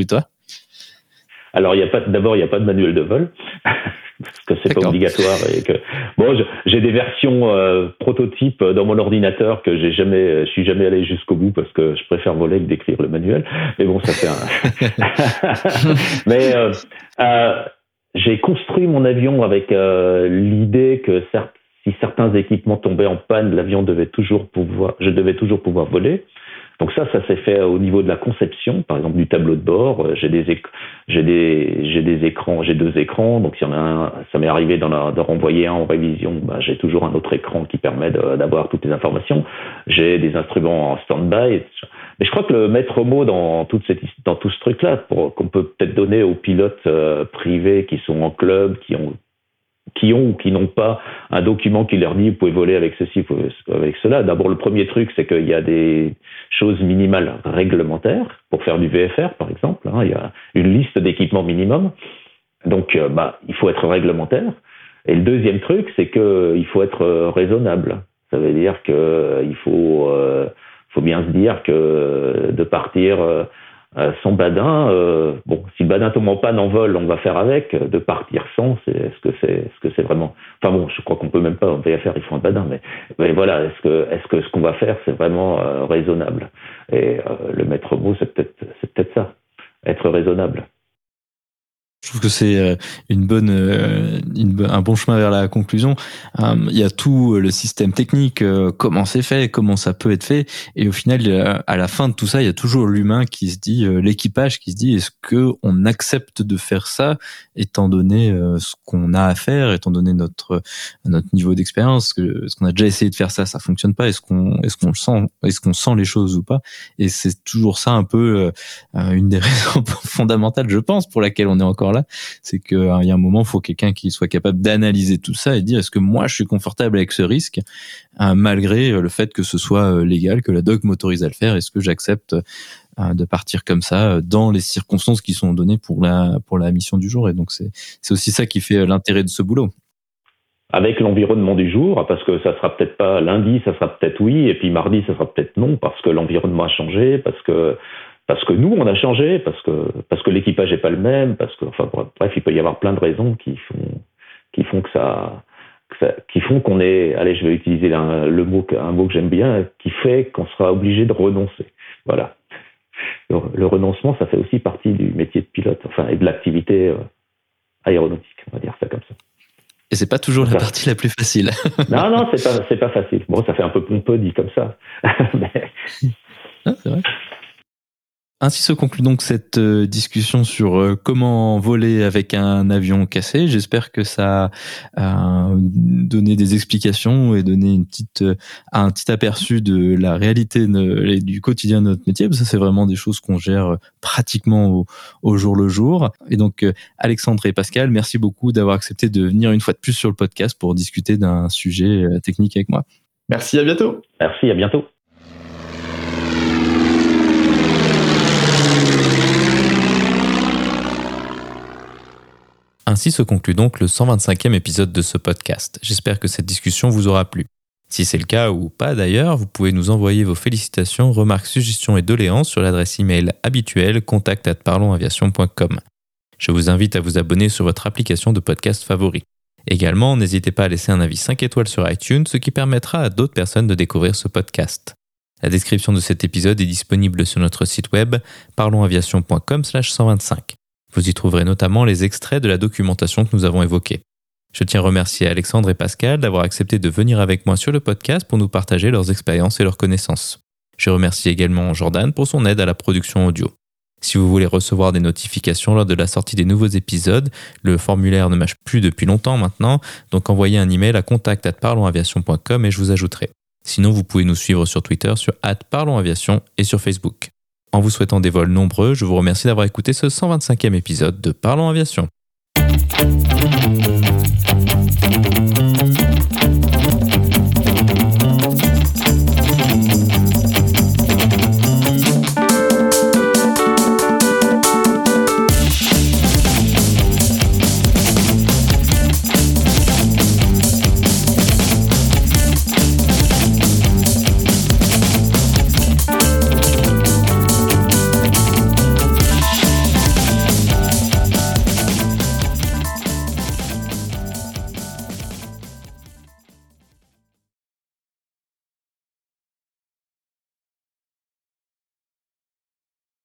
C: Alors, il y a pas, d'abord, il n'y a pas de manuel de vol. parce que c'est pas obligatoire et que bon j'ai des versions euh, prototypes dans mon ordinateur que j'ai jamais je suis jamais allé jusqu'au bout parce que je préfère voler que d'écrire le manuel. Mais bon ça fait un mais euh, euh, j'ai construit mon avion avec l'idée que si certains équipements tombaient en panne l'avion devait toujours pouvoir je devais toujours pouvoir voler donc ça, ça s'est fait au niveau de la conception, par exemple du tableau de bord. Euh, j'ai des, j'ai des, j'ai des écrans, j'ai deux écrans. Donc si y en a un, ça m'est arrivé d'en, de renvoyer un en révision, ben, j'ai toujours un autre écran qui permet d'avoir toutes les informations. J'ai des instruments en stand-by. Mais je crois que le maître mot dans, toute cette, dans tout ce truc-là, qu'on peut peut-être donner aux pilotes euh, privés qui sont en club, qui ont qui ont ou qui n'ont pas un document qui leur dit vous pouvez voler avec ceci, avec cela. D'abord, le premier truc, c'est qu'il y a des choses minimales réglementaires pour faire du VFR, par exemple. Hein. il y a une liste d'équipements minimum. Donc, euh, bah, il faut être réglementaire. Et le deuxième truc, c'est qu'il faut être raisonnable. Ça veut dire qu'il faut, euh, faut bien se dire que de partir euh, euh, son badin, euh, bon, si le badin tombe en panne en vol, on va faire avec. De partir sans, c'est est-ce que c'est est-ce que c'est vraiment Enfin bon, je crois qu'on peut même pas en faire, il faut un badin, mais, mais voilà, est-ce que est-ce que ce qu'on va faire, c'est vraiment euh, raisonnable? Et le maître mot, c'est peut-être c'est peut-être ça, être raisonnable.
A: Je trouve que c'est euh, une bonne, euh, un bon chemin vers la conclusion. Euh, il y a tout le système technique, comment c'est fait, comment ça peut être fait, et au final, à la fin de tout ça, il y a toujours l'humain qui se dit, l'équipage qui se dit, est-ce que on accepte de faire ça, étant donné ce qu'on a à faire, étant donné notre notre niveau d'expérience, est-ce qu'on a déjà essayé de faire ça, ça fonctionne pas, est-ce qu'on est-ce qu'on sent, est-ce qu'on sent les choses ou pas, et c'est toujours ça un peu une des raisons fondamentales, je pense, pour laquelle on est encore là c'est qu'il hein, y a un moment, il faut quelqu'un qui soit capable d'analyser tout ça et dire est-ce que moi je suis confortable avec ce risque hein, malgré euh, le fait que ce soit euh, légal, que la doc m'autorise à le faire, est-ce que j'accepte euh, de partir comme ça dans les circonstances qui sont données pour la pour la mission du jour? Et donc c'est c'est aussi ça qui fait l'intérêt de ce boulot.
C: Avec l'environnement du jour, parce que ça sera peut-être pas lundi, ça sera peut-être oui, et puis mardi, ça sera peut-être non, parce que l'environnement a changé, parce que parce que nous, on a changé, parce que, parce que l'équipage n'est pas le même, parce que, enfin, bref, il peut y avoir plein de raisons qui font, qui font que ça, qui font qu'on est, allez, je vais utiliser le mot, un mot que j'aime bien, qui fait qu'on sera obligé de renoncer. Voilà. Le, renoncement, ça fait aussi partie du métier de pilote, enfin, et de l'activité euh, aéronautique, on va dire ça comme ça.
A: Et c'est pas toujours la partie la plus facile.
C: non, non, c'est pas, c'est pas facile. Bon, ça fait un peu pompeux dit comme ça. Mais...
A: Ah, c'est vrai. Ainsi se conclut donc cette euh, discussion sur euh, comment voler avec un avion cassé. J'espère que ça a donné des explications et donné une petite, euh, un petit aperçu de la réalité du quotidien de notre métier. Ça, c'est vraiment des choses qu'on gère pratiquement au, jour le jour. Et donc, Alexandre et Pascal, merci beaucoup d'avoir accepté de venir une fois de plus sur le podcast pour discuter d'un sujet technique avec moi.
B: Merci, à bientôt.
C: Merci, à bientôt.
A: Ainsi se conclut donc le 125e épisode de ce podcast. J'espère que cette discussion vous aura plu. Si c'est le cas ou pas d'ailleurs, vous pouvez nous envoyer vos félicitations, remarques, suggestions et doléances sur l'adresse email habituelle contact@parlonsaviation.com. Je vous invite à vous abonner sur votre application de podcast favori. Également, n'hésitez pas à laisser un avis 5 étoiles sur iTunes, ce qui permettra à d'autres personnes de découvrir ce podcast. La description de cet épisode est disponible sur notre site web parlonsaviation.com/125. Vous y trouverez notamment les extraits de la documentation que nous avons évoquée. Je tiens à remercier Alexandre et Pascal d'avoir accepté de venir avec moi sur le podcast pour nous partager leurs expériences et leurs connaissances. Je remercie également Jordan pour son aide à la production audio. Si vous voulez recevoir des notifications lors de la sortie des nouveaux épisodes, le formulaire ne marche plus depuis longtemps maintenant, donc envoyez un email à contact@parlonsaviation.com et je vous ajouterai. Sinon, vous pouvez nous suivre sur Twitter sur @parlonsaviation et sur Facebook. En vous souhaitant des vols nombreux, je vous remercie d'avoir écouté ce 125e épisode de Parlons Aviation.